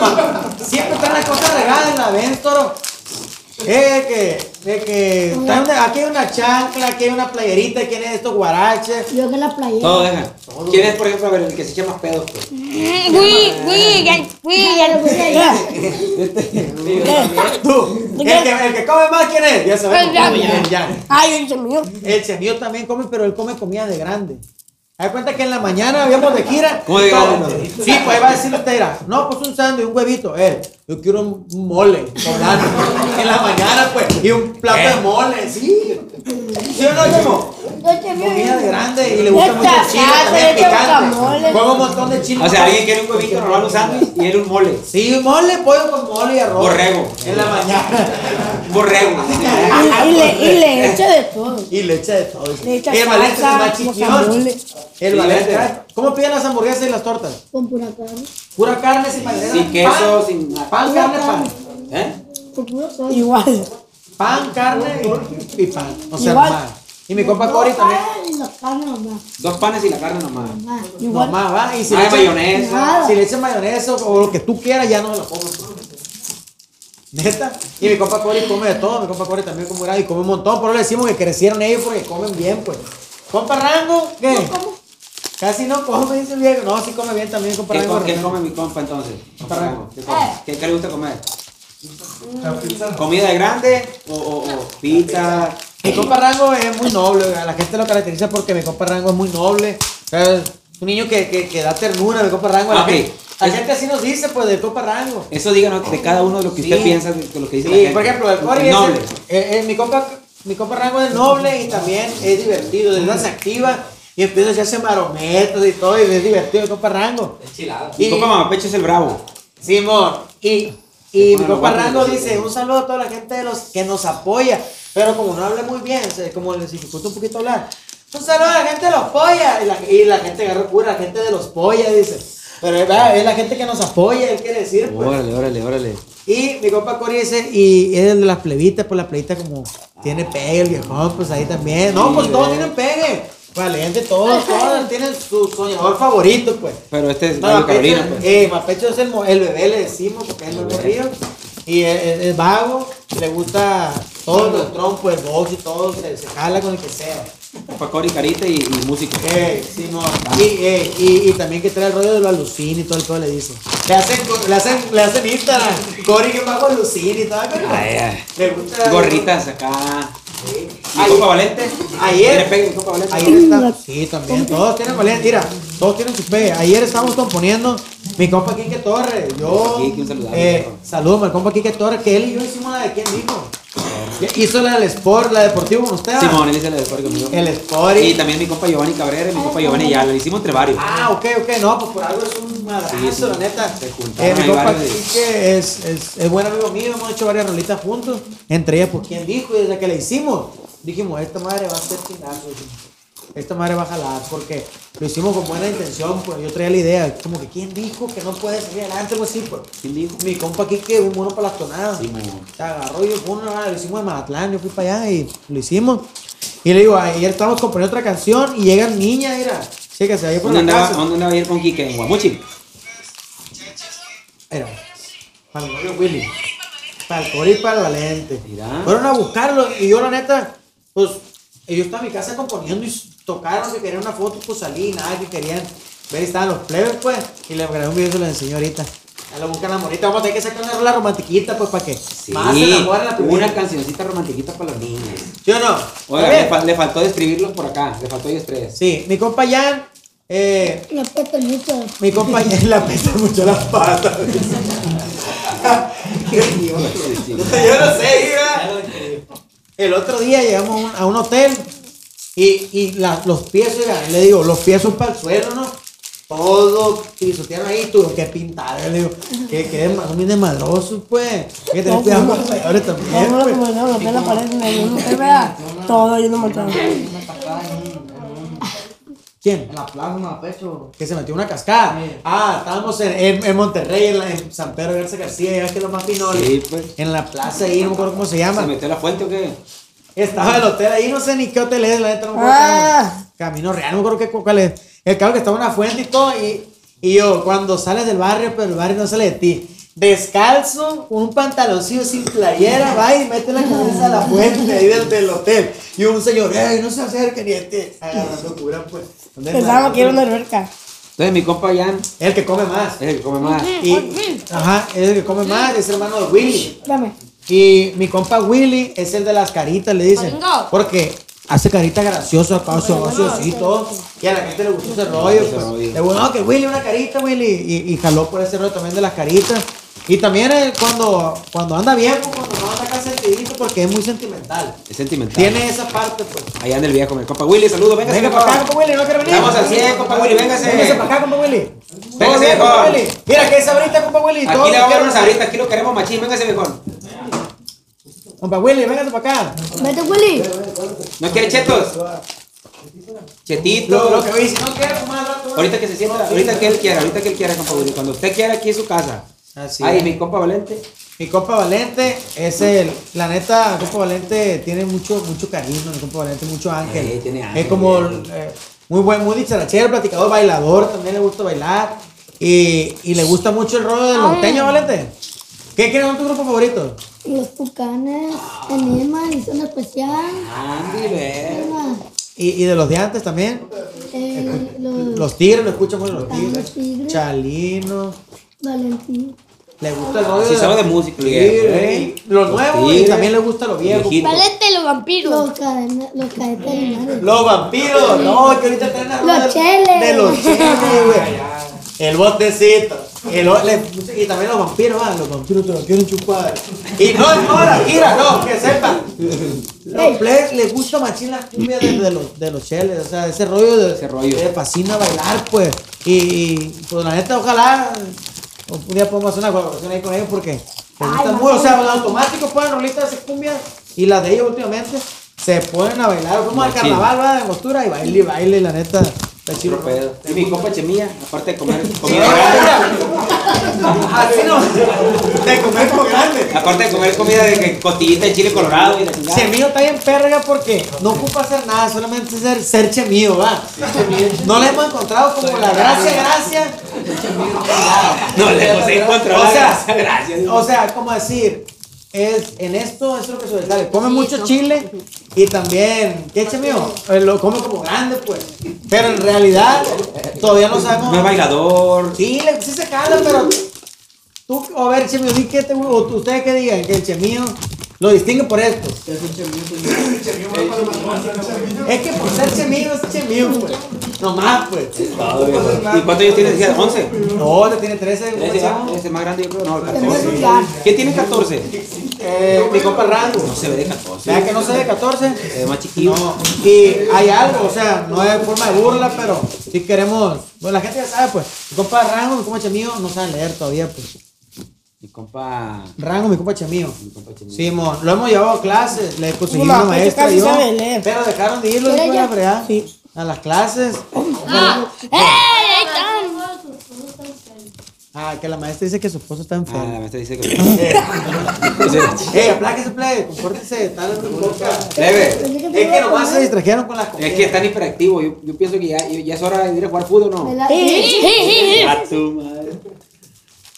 Siempre están las cosas regadas en la Benz, toro. Es que, es que una- aquí hay una chancla, aquí hay una playerita, ¿quién es estos guaraches? Yo que la playera. Todo deja. ¿Quién es, por ejemplo, a ver, el que se echa más pedos? Uy, uy, ya, uy, ya lo puse ya. Tú, el que, el que come más, ¿quién es? Ya sabemos. Ya. Ay, el mío. El semillo también come, pero él come comida de grande. De cuenta que en la mañana habíamos de gira. ¿Cómo grande? Sí, pues ahí va a decirle usted, era, no, pues un sándwich, un huevito. Él, yo quiero un mole poblano. en la mañana, pues, y un plato de mole, sí. ¿Sí o no, Chimo? Comida de grande y le gusta mucho el chile también picante. Come un montón de chile. O sea, alguien quiere un huevito normal, un sándwich y él un mole. Sí, mole, pollo con mole y arroz. Borrego. En la mañana. Borrego. Y, y le, y le echa de todo. Y le echa de todo. Le echa Y el Valente es más guacamole. El. Valente. ¿Cómo piden las hamburguesas y las tortas? Con pura carne. Pura carne sin mayonesa. Sin queso, Pan, sin. Pan, carne, pan. ¿Eh? Con pura carne. Igual. Pan, carne y, pan. O sea, Igual. nomás. Y mi compa Cory también. Y la carne nomás. Dos panes y la carne nomás. Igual. Nomás, va. Y si Ah, le echan- mayonesa. Si le echan mayonesa o lo que tú quieras, ya no lo como. Neta. Y mi compa Cory come de todo. Mi compa Cory también come grande y come un montón. Por eso le decimos que crecieron ellos porque comen bien, pues. Compa Rango, ¿qué? Casi no come, dice el viejo. No, sí come bien también, compa ¿Qué, Rango. qué come mi compa entonces? Compa Rango. ¿Qué, come? ¿Qué, qué le gusta comer? ¿Comida de grande o, o, o pizza? Mi compa Rango es muy noble, oiga, la gente lo caracteriza porque mi compa Rango es muy noble. Es un niño que, que, que da ternura, mi compa Rango. La, Ok. gente, la gente así nos dice, pues, del compa Rango. Eso díganos de cada uno de lo que usted Sí. piensa, de lo que dice la Sí, gente. por ejemplo, el Cory Es es noble. eh, eh, mi, compa, mi compa Rango es noble y también es divertido. De verdad se activa y empieza a hacerse marometos y todo, y es divertido mi compa Rango. Mi Y- compa Mamapecho es el bravo. Simón, y, y mi compa Rango dice, un saludo a toda la gente de los que nos apoya, pero como no habla muy bien, como les dificulta un poquito hablar, un saludo a la gente de los polla, y la, y la gente agarró cura, la gente de los polla, dice, pero es, verdad, es la gente que nos apoya, él quiere decir, pues. Órale, órale, órale. Y mi compa Cory dice, y es el de las plebitas, pues la plebita como tiene pegue, el viejón, pues ahí también, no, pues todos eh. tienen pegue, valiente, todos, todos tienen su soñador favorito, pues. Pero este es No, Mario Mapecho, Carolina, pues. eh, Mapecho es el, mo- el bebé, le decimos, porque es el río. Y es, vago, le gusta todo el trompo, el box y todo, se, se jala con el que sea. Compa Cori, carita y, y músico. Eh, Simón. Y, eh, y, y también que trae el rollo de los alucin y todo el pedo le dice. Le hacen, le hacen, le hacen Instagram, Cory que bajo alucin y todo. pero Ay, ay. Le gusta. Gorritas acá. Sí. Mi Ayer- compa Valente. Ayer- ¿Tiene pegue mi compa Valente? Ayer está, sí, también, todos tienen valiente, mira, todos tienen su pegue. Ayer estábamos componiendo mi compa Quique Torres, yo, Quique, un saludazo, eh, saludos al compa Quique Torres, que él y yo hicimos la de quién dijo. Hizo la del Sport, la deportiva con usted. Simón, él dice la de Sport conmigo. El Sport Y también mi compa Giovanni Cabrera y mi compa Giovanni Yala. Lo hicimos entre varios. Ah, ok, ok, no, pues por algo es un madrazo, Sí, sí. la neta. Se juntaron Eh, mi compa Quique es, es, es buen amigo mío, hemos hecho varias rolitas juntos. Entre ellas, pues, ¿quién dijo? Y desde que la hicimos, dijimos, esta madre va a ser chingazo. Esta madre va a jalar, porque lo hicimos con buena intención, pues yo traía la idea, como que ¿quién dijo que no puede salir adelante? Algo así, pues. ¿Quién dijo? Mi compa Quique, un mono para las tonadas. Simón. Se agarró y una, lo hicimos en Mazatlán, yo fui para allá y lo hicimos. Y le digo, ayer estábamos componiendo otra canción y llegan niñas, mira, chéquese, ahí por ¿Dónde la andaba, casa. ¿Dónde andaba ayer con Quique? ¿En Guamuchi? Era, para el novio Willy. Para el Cori y para el Valente. Fueron a buscarlo y yo, la neta, pues, yo estaba en mi casa componiendo y tocaron que querían una foto, pues salí, nada, que querían ver, estaban los plebes, pues, y le grabé un video y se lo enseñó ahorita. Ya lo buscan la morita, vamos a tener que sacar una rola romantiquita, pues, para que Sí. más se enamoren la primera. Una cancioncita romantiquita para los niños. ¿Sí o no? Oiga, ¿Está le, fal- le faltó describirlos por acá. Le faltó ellos tres. Sí, mi compa Jan, eh, Me peta mucho. mi compa Jan le apesta mucho las patas. Yo no sé, mira. El otro día llegamos a un hotel y, y la- los pies, le digo, los pies son para el suelo, ¿no? Todo pisotearon ahí, tuve que pintar, le digo, que queden más bien desmadrosos, pues. Hay que tener cuidado con los señores también, Vamos a pues. comer la en el hotel, vea. Todo en, en, un- ¿Quién? en la plaza, una pecho. Que se metió una cascada. Ah, estábamos en, en, en Monterrey, en, la- en San Pedro Garza García, ya que es lo más fino. Sí, pues. En la plaza ahí, no me acuerdo cómo se llama. ¿Se metió la fuente o qué? Estaba el hotel ahí, no sé ni qué hotel es, la neta, no me acuerdo. Ah. Camino Real, no me acuerdo qué, cuál es. El cabrón que estaba en una fuente y todo, y, y yo, cuando sales del barrio, pero el barrio no sale de ti. Descalzo, con un pantaloncillo sin playera, va y mete la cabeza a la fuente ahí del, del hotel. Y un señor, ¡ey, no se acerquen! Y este, agarrando cura, pues. ¿Dónde Pensaba que era una alberca. Entonces mi compa Jan El que come más. es el que come más. Y, ajá, es el que come más, es hermano de Willy. Dame. Y mi compa Willy es el de las caritas, le dicen. Porque hace caritas graciosas acá, su así y todo. Y a la gente le gustó ese rollo. Pues. Le no, que Willy, una carita, Willy. Y, y jaló por ese rollo también de las caritas. Y también eh, cuando, cuando anda bien, pues, cuando no anda acá sentidito, porque es muy sentimental. Es sentimental. Tiene esa parte, pues. Allá anda el viejo, mi compa Willy, saludos, véngase. Venga viejo. para acá, compa Willy, no quiere venir. Estamos al 100, compa Willy, véngase. Véngase para acá, compa Willy. Véngase, viejo. compa Willy. Mira, que es ahorita, compa Willy. todo Aquí le vamos a dar quiero- unas ahorita, aquí lo queremos machín, véngase viejón. Compa Willy, véngase para acá. Vete, Willy. ¿No quiere chetos? Chetito. Lo, que decir, no quiero fumar rato. Ahorita que se sienta, ahorita que él quiera, ahorita que él quiera, compa Willy. Cuando usted quiera, aquí es su casa. Así Ay, es. mi compa Valente. Mi compa Valente es el, la neta, compa Valente tiene mucho, mucho cariño, mi compa Valente, mucho ángel. Sí, tiene ángel, Es como bien. eh, muy buen, muy dicharachero, platicador, bailador, también le gusta bailar. Y, y le gusta mucho el rollo del norteño, Valente. ¿Qué quieren son tus grupos favoritos? Los tucanes, Enigma, edición especial. Andy, ve. Y, y de los de antes también. Eh, los Los tigres, lo escuchan mucho los los tigres. Tigres. Chalino. Valentín. Le gusta el rollo Sí de- sabe de música, ¿eh? y Lo Los nuevo y también le gusta lo viejo. Valente, los vampiros. Los, cadena, los cadetes. Los vampiros, no, que ahorita la Los cheles. De los cheles, güey. El botecito. El y también los vampiros, ah, los vampiros te lo quieren chupar. Y no, no, la gira, no, que sepa. Los plebes les gusta machín la cumbia de, de los, de los cheles, o sea, ese rollo de. Ese rollo. Les fascina bailar, pues. Y, y, pues la neta, ojalá un día hacer una colaboración ahí con ellos porque les gusta mucho. O sea, los automáticos ponen rolitas de cumbia y las de ellos últimamente se ponen a bailar. Como al carnaval, va de mostura y baile y baile, la neta. Está chido. Puro pedo. Y mi compa Chemilla, aparte de comer comida Así no. De comer grande. aparte de comer comida de costillita de chile colorado y la chingada. Chemío está bien perga porque no ocupa hacer nada, solamente ser, ser chemío, va. No le hemos encontrado como la gracia, gracia. No le hemos encontrado O sea, gracias. o sea, como decir, es, en esto eso es lo que sobresale. Come mucho chile y también, ¿qué chemío? Eh, Lo come como grande, pues. Pero en realidad, todavía no sabemos. No es bailador. Sí, le, sí se jala, pero tú, a ver, Chemío, di que te, o ustedes que digan que el Chemío lo distingue por esto. Es que por ser chemío es chemío, pues. No más, pues. Viejo. ¿Y cuántos años tienes? Decías, ¿11? No, te tiene 13. Ese, es más grande, yo creo. No, Tenemos 14. ya. ¿Quién tiene 14? Eh, mi compa Rango. No se ve de 14. Vea que no sé de 14. Es más chiquillo. No, y hay algo, o sea, no es forma de burla, pero si queremos. Bueno, la gente ya sabe, pues. Mi compa Rango, mi compa Chemío, no saben leer todavía, pues. Mi compa. Rango, mi compa Chemío. Mi compa Chemío. Sí, mon, lo hemos llevado a clases, le conseguimos una pues, maestra yo, sabe leer. pero dejaron de ir los ¿Quiere hijos de la fregada Sí. A las clases. ¡Ey! Ahí están. Ah, que la maestra dice que su esposo está Ah, la enfermo. maestra dice que. ey, apláquese, play, compórtese, tal en boca. Leve. Es que nomás se distrajeron con las Es que están hiperactivos. Yo, yo pienso que ya, ya es hora de ir a jugar fútbol, ¿no? A tu madre.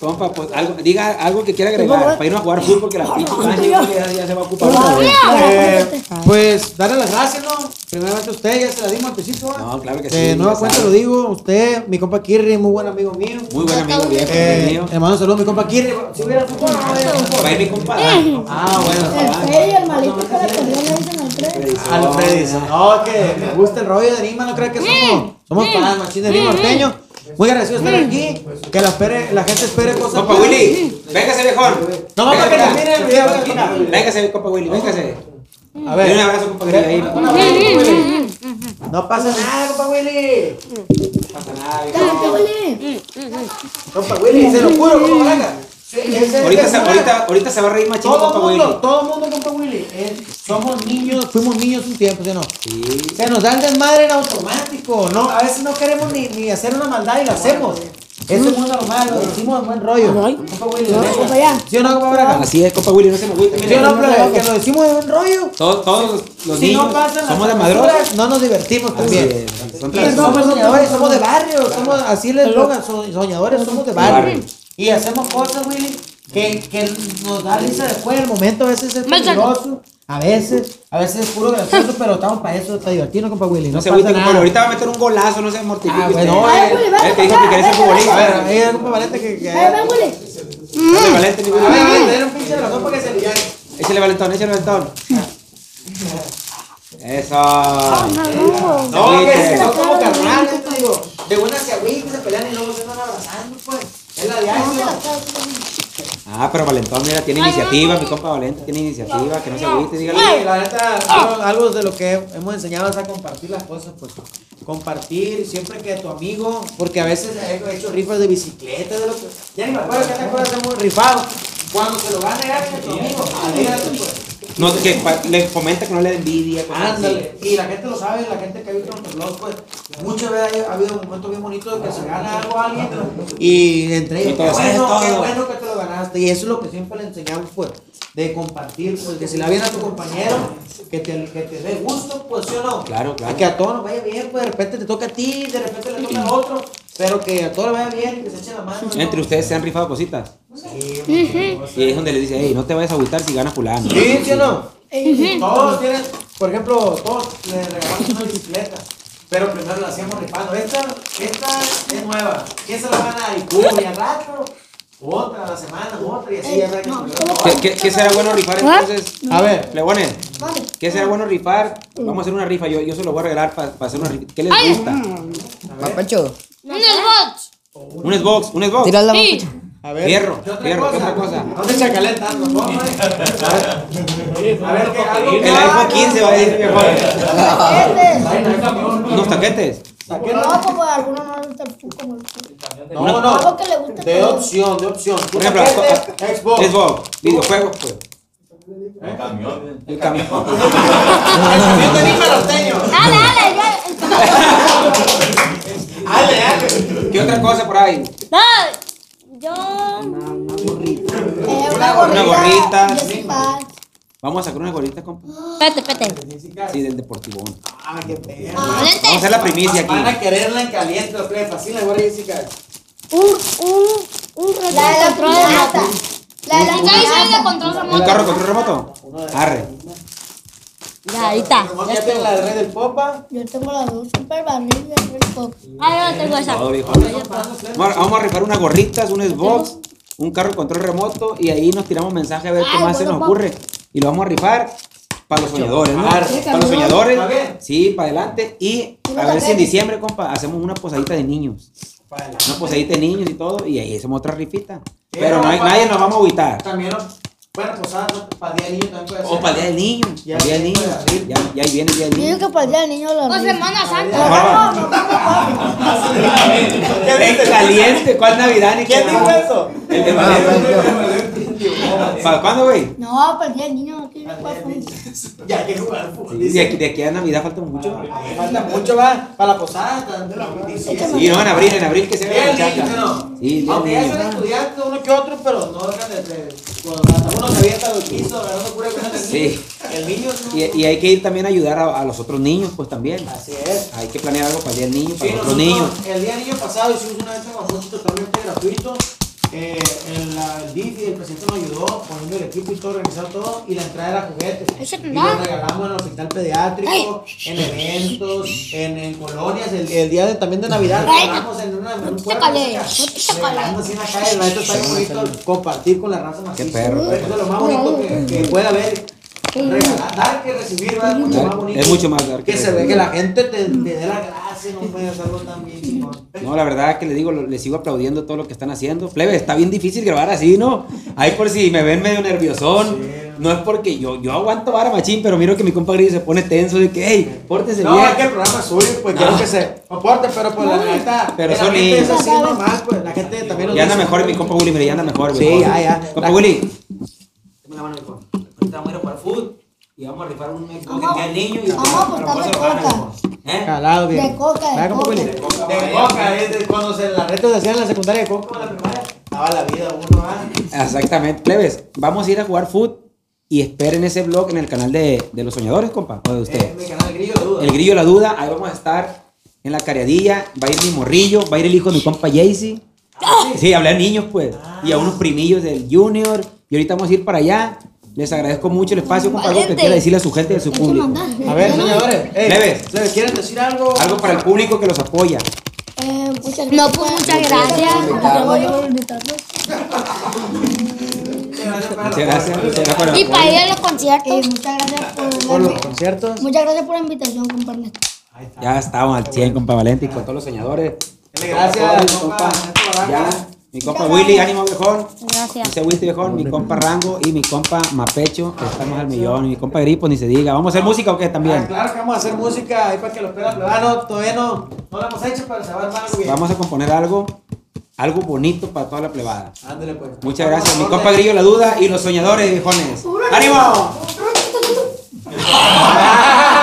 Compa, pues algo, diga algo que quiera agregar para irnos a jugar fútbol porque la pinche que ya, ya se va a ocupar otra vez. Eh, pues darle las gracias, ¿no? Primeramente a usted, ya se la dimos antesito, ¿va? No, claro que De sí. nueva ya cuenta lo digo, usted, mi compa Kirri, muy buen amigo mío. Muy buen amigo viejo, Eh, mío. le mando saludos mi compa Kirri. Si hubiera fútbol, no hubiera fútbol. Va a ir mi compa. Ah, bueno. El Freddy el malito que le dicen al Freddy. Al Freddy. No, que me gusta el rollo de Nima, no creo que somos, somos fans, machín de Nima norteño. Muy agradecido de estar aquí. Que la, espere, la gente espere cosas. Compa. Willy, véngase viejón. No, para que termine el video. Véngase, compa Willy, véngase. A un ver. abrazo, compa Willy. Ahí. Un abrazo, compa Willy. No pasa nada, compa Willy. No pasa nada, viejo. Compa Willy, se lo juro, compa Blanca. Sí, ese- Ahorita se, ahorita, ahorita se va a reír machín, Todo compa el mundo, Willy. todo el mundo, compa Willy. eh, somos niños, fuimos niños un tiempo, ¿sí o no? Sí. Se nos da el desmadre en automático, ¿no? A veces no queremos ni, ni hacer una maldad y lo hacemos. Eso es muy normal, lo decimos en buen rollo. Compa Willy, No, compa, ya. ¿Sí o no, compa Braga? Así es, compa Willy, no se me agüite. ¿Sí o no, plebe? Que lo decimos en buen rollo. Todos, todos los Si niños no pasan somos de travesuras, no nos divertimos también. Somos soñadores, somos de barrio, somos así el eslogan, so- soñadores, somos de barrio. Y hacemos cosas, Willy, que, que nos da risa después del momento, a veces es peligroso, a veces, a veces es puro gracioso, pero estamos para eso, para divertirnos, compa Willy. No, No se pasa compa. nada. Ahorita va a meter un golazo, no se mortifique. Ah, bueno, Ay, eh, Willy, Él te dijo que quería ser A ver, futbolista. ahí hay un Valente que... que Ay, ven, Willy. Dale, Valente, mi a ver, Willy. Willy, tener un pinche razón para que se liane. Échale valentón, échale valentón. Eso. No, agüite. que son como carnales, te digo. De una se agüita, se pelean y luego se andan abrazando, pues. Es la diario. Ah, pero Valentón, mira, tiene iniciativa, mi compa Valente tiene iniciativa, que no se agüite, dígale. Sí, la neta, algo, de lo que hemos enseñado es a compartir las cosas, pues. Compartir siempre que tu amigo, porque a veces he hecho rifas de bicicleta, de lo que. Ya ni me acuerdo que te acuerdas, hemos rifado. Cuando se lo va a negar a tu amigo, alégrate, pues. No, que le comenta que no le dé envidia. Ándale, y la gente lo sabe, la gente que ha visto nuestros blogs, pues, muchas veces ha habido momentos bien bonitos de que se gana algo a alguien y entre ellos, qué bueno, qué bueno que te lo ganaste. Y eso es lo que siempre le enseñamos, pues, de compartir, pues, que si la viene a tu compañero, que te, que te dé gusto, pues, ¿sí o no? Claro, claro. Que a todos nos vaya bien, pues, de repente te toca a ti, de repente le toca al otro, pero que a todos les vaya bien, que se echen la mano. ¿no? Entre ustedes se han rifado cositas. Sí, Y es donde les dice, hey, no te vayas a agüitar si gana fulano. Sí, ¿sí o no? Todos tienen, por ejemplo, todos le regalamos una bicicleta. Pero primero la hacíamos rifando. Esta, esta es nueva. ¿Quién se la va a pum, y al rato, otra a la semana, otra, y así ya ves que- ¿Qué, qué, qué será bueno rifar entonces? A ver, Plebones, ¿qué será bueno rifar? Vamos a hacer una rifa, yo, yo se lo voy a regalar para hacer una rifa. ¿Qué les gusta? Mapacho, Un Xbox. Un Xbox, un Xbox. tira la Sí. A ver. Fierro, ¿Qué otra fierro, ¿qué cosa? otra cosa? No te chacalen tanto, ¿no? A ver, a ver, ¿qué algo El iPhone haga? 15 va a decir viejo. Este. Unos taquetes. No, como a algunos no les gusta el fútbol. como el. No, no. Algo que le guste De opción, de opción. Por ejemplo, Xbox. Xbox, videojuegos, pues. El camión. El camión. El camión de Nima norteño. Dale, dale, ya. Ale, ale. ¿Qué otra cosa por ahí? No, yo. Eh, Una gorrita. Jesse Paz. Vamos a sacar una gorrita, compa. Espérate, espérate. Sí, del Deportivón. Ah, qué perro. Vamos a hacer la primicia aquí. Van a quererla en caliente, los plebes. Así la gorra Jessica. Un, un, un de control remoto. La de la piñata. de control ¿Un remoto. carro control remoto? Arre. Ya, ahí está. Ya tiene la de Rey del Popa. Yo tengo las dos super barriles de Red Pop. Ah, yo tengo esa. Vamos a- vamos a rifar unas gorritas, un Xbox, un carro control remoto y ahí nos tiramos mensaje a ver qué más se nos ocurre. y lo vamos a rifar para los soñadores, ¿no? Arre. Para los soñadores. Sí, para adelante. Y a ver si en diciembre, compa, hacemos una posadita de niños. Una posadita de niños y todo, y ahí hacemos otra rifita. Pero no hay- nadie nos vamos a agüitar. También, bueno, posada, ¿no? para el día del niño también puede ser. O para el día del niño. Ya Para el día del niño. Ya, ya ahí viene el día del Yo niño. digo que para el día del niño lo O Semana Santa. Es caliente, ¿cuál Navidad ¿Quién qué dijo eso? El de. ¿Para cuándo, güey? No, para el día del niño no tiene Ya hay que jugar fútbol. De aquí, de aquí a Navidad falta mucho. Falta mucho, va, para la posada. Sí, no, en abril, en abril que se vea del la. ¿no? Sí, Aunque del ya son estudiantes, uno que otro, pero no dejan de. Cuando uno se avienta los pisos, agarrando pura cosa del Sí. El niño no. Y, y hay que ir también a ayudar a, a los otros niños, pues también. Así es. Hay que planear algo para el día del niño, para Sí, los otros niños. el día del niño pasado hicimos una venta mamuchi totalmente gratuito. Eh, el, DIF y el presidente nos ayudó poniendo el equipo y todo, organizar todo y la entrada era juguetes. Y lo regalamos en el hospital pediátrico, en eventos, en, en colonias. El, el día de, también de Navidad regalamos en, una, en un no te pueblo. así en la calle. La neta está bien bonito compartir con la raza maciza. perro, Eso es lo más bonito que, que puede haber. Dar que recibir. Es mucho más bonito. es mucho más dar que que se ve que la gente te, te dé la gracia, no puede hacerlo tan bien chingón. No, la verdad que le digo, lo- le sigo aplaudiendo todo lo que están haciendo. Plebe, está bien difícil grabar así, ¿no? Ahí por si me ven medio nerviosón. No es porque yo, yo aguanto vara machín, pero miro que mi compa Grillo se pone tenso de que, hey, pórtese No, bien. es que el programa es suyo, pues quiero que se aporte, pero pues la neta, Pero la son gente es así normal, pues la gente también nos Ya anda dice- mejor mi compa Willy, mire, ya anda mejor. Sí, güey. ya, ya. Compa La- Willy. La mano. Ahorita vamos a ir a jugar fútbol y vamos a rifar un Xbox que al niño y Vamos a apostar de coca. ¿Eh? Calado, bien. De coca, de ¿Verdad, compa coca. De coca, es de cuando se las retas se hacían en la secundaria de coca la primaria, daba la vida uno, ¿ah? Exactamente. Plebes, vamos a ir a jugar fútbol y esperen ese blog en el canal de, de los soñadores, compa, o de Eh, ustedes. mi canal Grillo de Duda. El grillo la duda, ahí vamos a estar en la cariadilla, va a ir mi morrillo, va a ir el hijo de mi compa Jaycee. Sí, hablé a niños pues, y a unos primillos del Junior, y ahorita vamos a ir para allá. Les agradezco mucho el espacio, compa, algo que quiera decirle a su gente y a su público. A ver, señores, Leves. ¿se quieren decir algo? Algo para el público que los apoya. Eh, muchas No, pues muchas gracias. Muchas gracias, muchas gracias por Y para ir a los conciertos. Eh, muchas gracias por los conciertos. muchas gracias por la invitación, compa. Ya estamos al 100, compa Valente, y con todos los soñadores. Gracias, compa. ya, mi compa Willy, ánimo viejón. Gracias. Dice Willy viejón, mi compa Rango y mi compa Mapecho, que estamos al millón. Y mi compa Gripo, ni se diga. ¿Vamos a hacer música o qué Ah, también? claro que vamos a hacer música ahí para que los pelas Ah, no, todavía no, no lo hemos hecho, pero se va a armar algo bien. Vamos a componer algo, algo bonito para toda la plebada. Ándale pues. Muchas gracias, mi compa Grillo La Duda y los soñadores, viejones. ¡Ánimo!